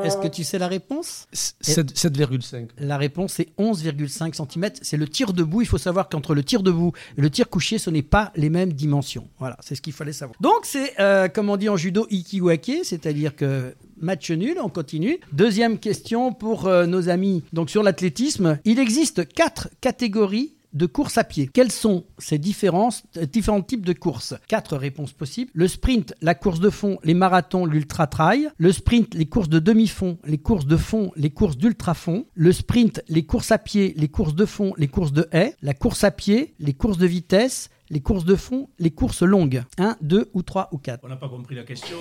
Est-ce que tu sais la réponse? 7,5. La réponse est 11,5 cm. C'est le tir debout. Il faut savoir qu'entre le tir debout et le tir couché, ce n'est pas les mêmes dimensions. Voilà, c'est ce qu'il fallait savoir. Donc c'est, euh, comme on dit en judo, ikiwake, c'est-à-dire que match nul, on continue. Deuxième question pour euh, nos amis. Donc sur l'athlétisme, il existe quatre catégories de course à pied. Quels sont ces différences, euh, différents types de courses? Quatre réponses possibles. Le sprint, la course de fond, les marathons, l'ultra-trail. Le sprint, les courses de demi-fond, les courses de fond, les courses d'ultra-fond. Le sprint, les courses à pied, les courses de fond, les courses de haie. La course à pied, les courses de vitesse, les courses de fond, les courses longues. 1, 2 ou 3 ou 4. On n'a pas compris la question.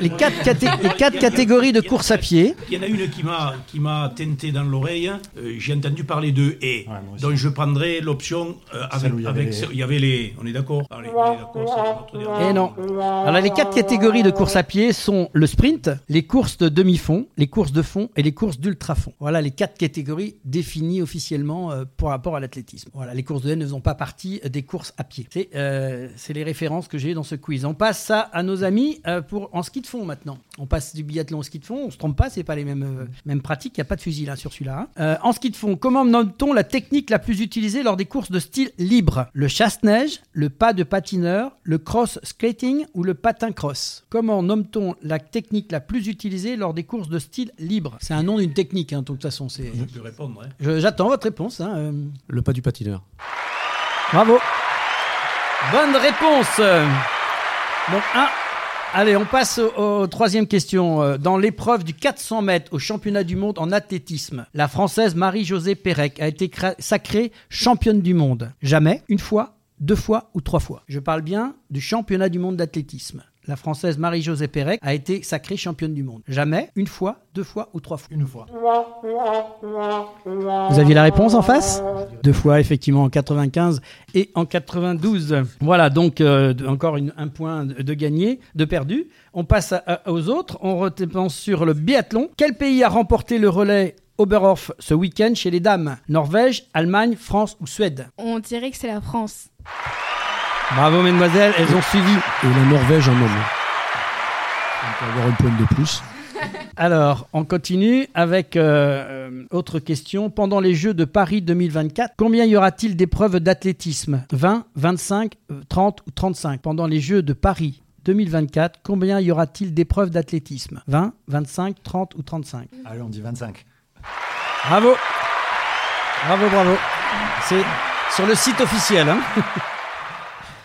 Les quatre, caté- les quatre catégories de course à pied. Il y en a une qui m'a qui m'a tenté dans l'oreille. Euh, J'ai entendu parler de et. donc je prendrai l'option euh, avec, il y avec les- ce- il y avait les. On est d'accord? Allez, on est d'accord, c'est notre dernier. Et non. Alors les quatre catégories de course à pied sont le sprint, les courses de demi-fond, les courses de fond et les courses d'ultra-fond. Voilà les quatre catégories définies officiellement euh, pour rapport à l'athlétisme. Voilà, les courses de haie ne font pas partie des courses à pied. C'est euh, c'est les références que j'ai dans ce quiz. On passe ça à nos amis euh, pour en ski de fond maintenant. On passe du biathlon au ski de fond. On se trompe pas, c'est pas les mêmes euh, mêmes pratiques. Il y a pas de fusil là sur celui-là. hein. Euh, en ski de fond, comment nomme-t-on la technique la plus utilisée lors des courses de style libre? Le chasse-neige, le pas de patineur, le cross skating ou le patin cross? Comment nomme-t-on la technique la plus utilisée lors des courses de style libre? C'est un nom d'une technique, hein, de toute façon. C'est. Je peux répondre. Je- J'attends votre réponse. hein, euh. Le pas du patineur. Bravo. Bonne réponse. Donc, un. Allez, on passe au- aux troisième question. Euh, Dans l'épreuve du 400 mètres au championnat du monde en athlétisme, la Française Marie-Josée Pérec a été sacrée championne du monde. Jamais, une fois, deux fois ou trois fois. Je parle bien du championnat du monde d'athlétisme. La Française Marie-Josée Pérec a été sacrée championne du monde. Jamais, une fois, deux fois ou trois fois. Une fois. Vous aviez la réponse en face? Deux fois, effectivement, en 95 et en 92. Voilà, donc euh, encore une- un point de, de gagné, de perdu. On passe à- à- aux autres. On repense sur le biathlon. Quel pays a remporté le relais Oberhof ce week-end chez les dames? Norvège, Allemagne, France ou Suède? On dirait que c'est la France. Bravo, mesdemoiselles, elles ont suivi. Et la Norvège en homme. On peut avoir un point de plus. Alors, on continue avec euh, euh, autre question. Pendant les Jeux de Paris 2024, combien y aura-t-il d'épreuves d'athlétisme? 20, 25, euh, 30 ou 35 Pendant les Jeux de Paris 2024, combien y aura-t-il d'épreuves d'athlétisme? 20, 25, 30 ou 35 Allez, on dit 25. Bravo Bravo, bravo C'est sur le site officiel. hein.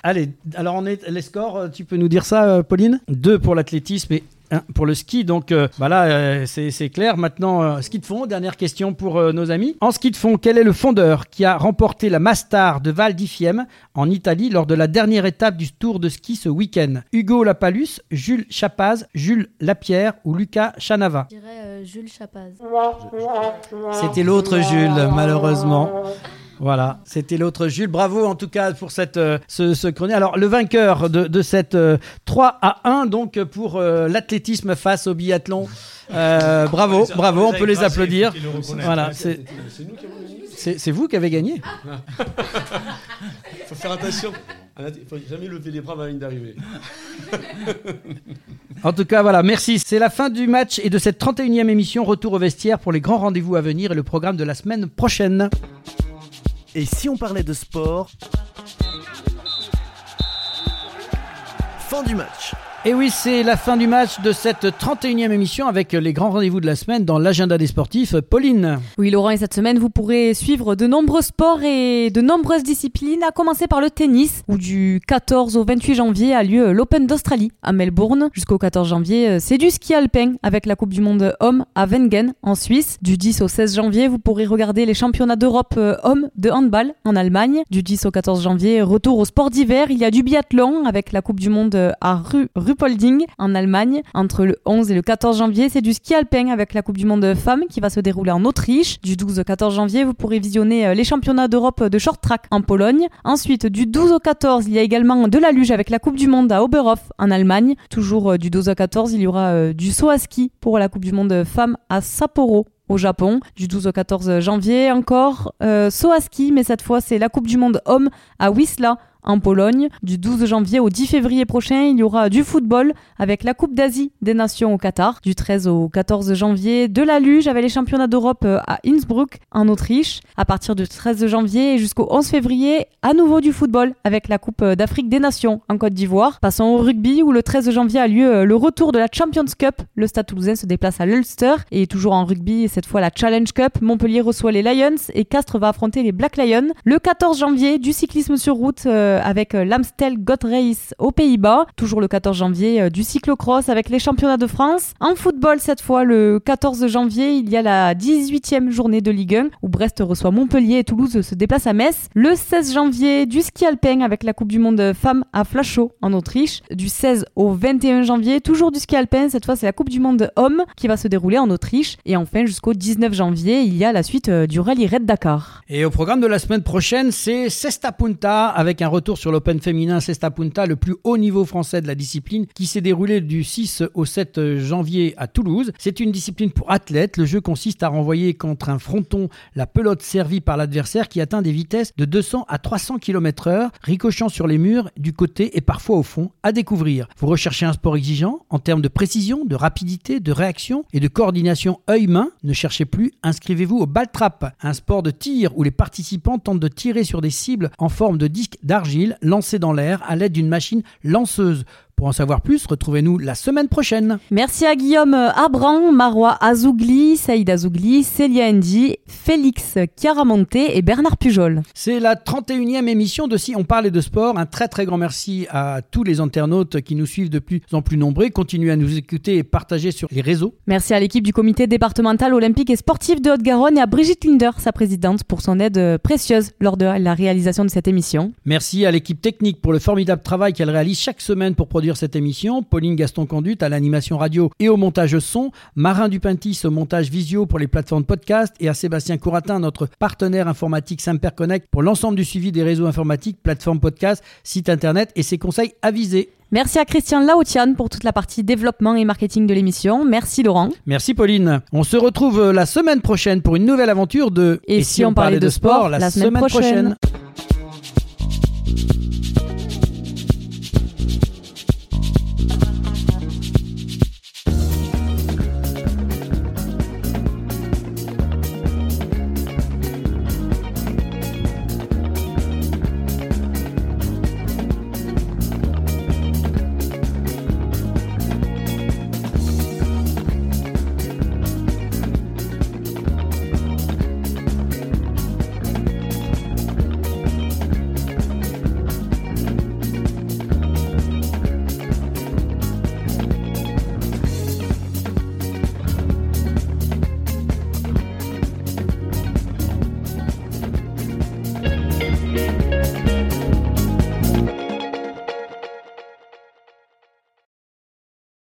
Allez, alors on est les scores, euh, tu peux nous dire ça, euh, Pauline? Deux pour l'athlétisme et un pour le ski. Donc euh, voilà, euh, c'est clair. Maintenant, euh, ski de fond, dernière question pour euh, nos amis. En ski de fond, quel est le fondeur qui a remporté la Mastar de Val di Fiemme en Italie lors de la dernière étape du Tour de ski ce week-end? Hugo Lapalus, Jules Chapaz, Jules Lapierre ou Lucas Chanava? Je dirais euh, Jules Chapaz. C'était l'autre Jules, malheureusement. Voilà, c'était l'autre Jules. Bravo en tout cas pour cette, euh, ce, ce chronique. Alors, le vainqueur de, de cette euh, 3 à 1, donc pour euh, l'athlétisme face au biathlon. Euh, bravo, bravo, on peut les applaudir. Voilà, c'est c'est- c'est vous qui avez gagné. faut faire attention. Il faut jamais lever les bras avant la ligne d'arrivée. En tout cas, voilà, merci. C'est la fin du match et de cette 31e émission. Retour au vestiaire pour les grands rendez-vous à venir et le programme de la semaine prochaine. Et si on parlait de sport Fin du match. Et oui, c'est la fin du match de cette 31e émission avec les grands rendez-vous de la semaine dans l'agenda des sportifs. Pauline. Oui, Laurent, et cette semaine, vous pourrez suivre de nombreux sports et de nombreuses disciplines, à commencer par le tennis, où du 14 au 28 janvier a lieu l'Open d'Australie à Melbourne. Jusqu'au 14 janvier, c'est du ski alpin avec la Coupe du Monde homme à Wengen en Suisse. Du 10 au 16 janvier, vous pourrez regarder les championnats d'Europe euh, hommes de handball en Allemagne. Du 10 au 14 janvier, retour au sport d'hiver, il y a du biathlon avec la Coupe du Monde à Ru En Allemagne. Entre le 11 et le 14 janvier, c'est du ski alpin avec la Coupe du Monde femmes qui va se dérouler en Autriche. Du 12 au 14 janvier, vous pourrez visionner euh, les championnats d'Europe de short track en Pologne. Ensuite, du 12 au 14, il y a également de la luge avec la Coupe du Monde à Oberhof en Allemagne. Toujours euh, du 12 au 14, il y aura euh, du saut à ski pour la Coupe du Monde femmes à Sapporo au Japon du 12 au 14 janvier encore saut à ski mais cette fois c'est la Coupe du monde homme à Wisla en Pologne. Du 12 janvier au 10 février prochain, il y aura du football avec la Coupe d'Asie des Nations au Qatar. Du 13 au 14 janvier, de la luge avec les championnats d'Europe euh, à Innsbruck en Autriche. À partir du 13 janvier jusqu'au 11 février, à nouveau du football avec la Coupe euh, d'Afrique des Nations en Côte d'Ivoire. Passons au rugby où le 13 janvier a lieu euh, le retour de la Champions Cup. Le Stade Toulousain se déplace à l'Ulster et toujours en rugby, cette fois la Challenge Cup. Montpellier reçoit les Lions et Castres va affronter les Black Lions. Le 14 janvier, du cyclisme sur route avec euh, l'Amstel Goth Race aux Pays-Bas. Toujours le 14 janvier, euh, du cyclocross avec les championnats de France. En football, cette fois, le 14 janvier, il y a la 18e journée de Ligue 1 où Brest reçoit Montpellier et Toulouse se déplacent à Metz. Le 16 janvier, du ski alpin avec la Coupe du Monde femmes à Flachau en Autriche. Du 16 au 21 janvier, toujours du ski alpin. Cette fois, c'est la Coupe du Monde hommes qui va se dérouler en Autriche. Et enfin, jusqu'au 19 janvier, il y a la suite du rallye Red Dakar. Et au programme de la semaine prochaine, c'est Cesta Punta avec un retour sur l'Open féminin Cesta Punta, le plus haut niveau français de la discipline, qui s'est déroulé du 6 au 7 janvier à Toulouse. C'est une discipline pour athlètes. Le jeu consiste à renvoyer contre un fronton la pelote servie par l'adversaire qui atteint des vitesses de 200 à 300 km/h, ricochant sur les murs, du côté et parfois au fond, à découvrir. Vous recherchez un sport exigeant en termes de précision, de rapidité, de réaction et de coordination œil-main. Ne cherchez plus, inscrivez-vous au ball trap, un sport de tir où les participants tentent de tirer sur des cibles en forme de disque d'argile lancés dans l'air à l'aide d'une machine lanceuse. Pour en savoir plus, retrouvez-nous la semaine prochaine. Merci à Guillaume Abran, Marois Azougli, Saïd Azougli, Célia Ndi, Félix Chiaramonte et Bernard Pujol. C'est la 31e émission de Si on parlait de sport. Un très très grand merci à tous les internautes qui nous suivent de plus en plus nombreux. Continuez à nous écouter et partager sur les réseaux. Merci à l'équipe du comité départemental olympique et sportif de Haute-Garonne et à Brigitte Linder, sa présidente, pour son aide précieuse lors de la réalisation de cette émission. Merci à l'équipe technique pour le formidable travail qu'elle réalise chaque semaine pour produire cette émission, Pauline Gaston Conduite à l'animation radio et au montage son, Marin Dupintis au montage visio pour les plateformes podcast et à Sébastien Couratin, notre partenaire informatique Connect pour l'ensemble du suivi des réseaux informatiques, plateformes podcast, site internet et ses conseils avisés. Merci à Christian Laotian pour toute la partie développement et marketing de l'émission. Merci Laurent. Merci Pauline. On se retrouve la semaine prochaine pour une nouvelle aventure de Et, si, on, parlait, de sport, la, semaine, prochaine.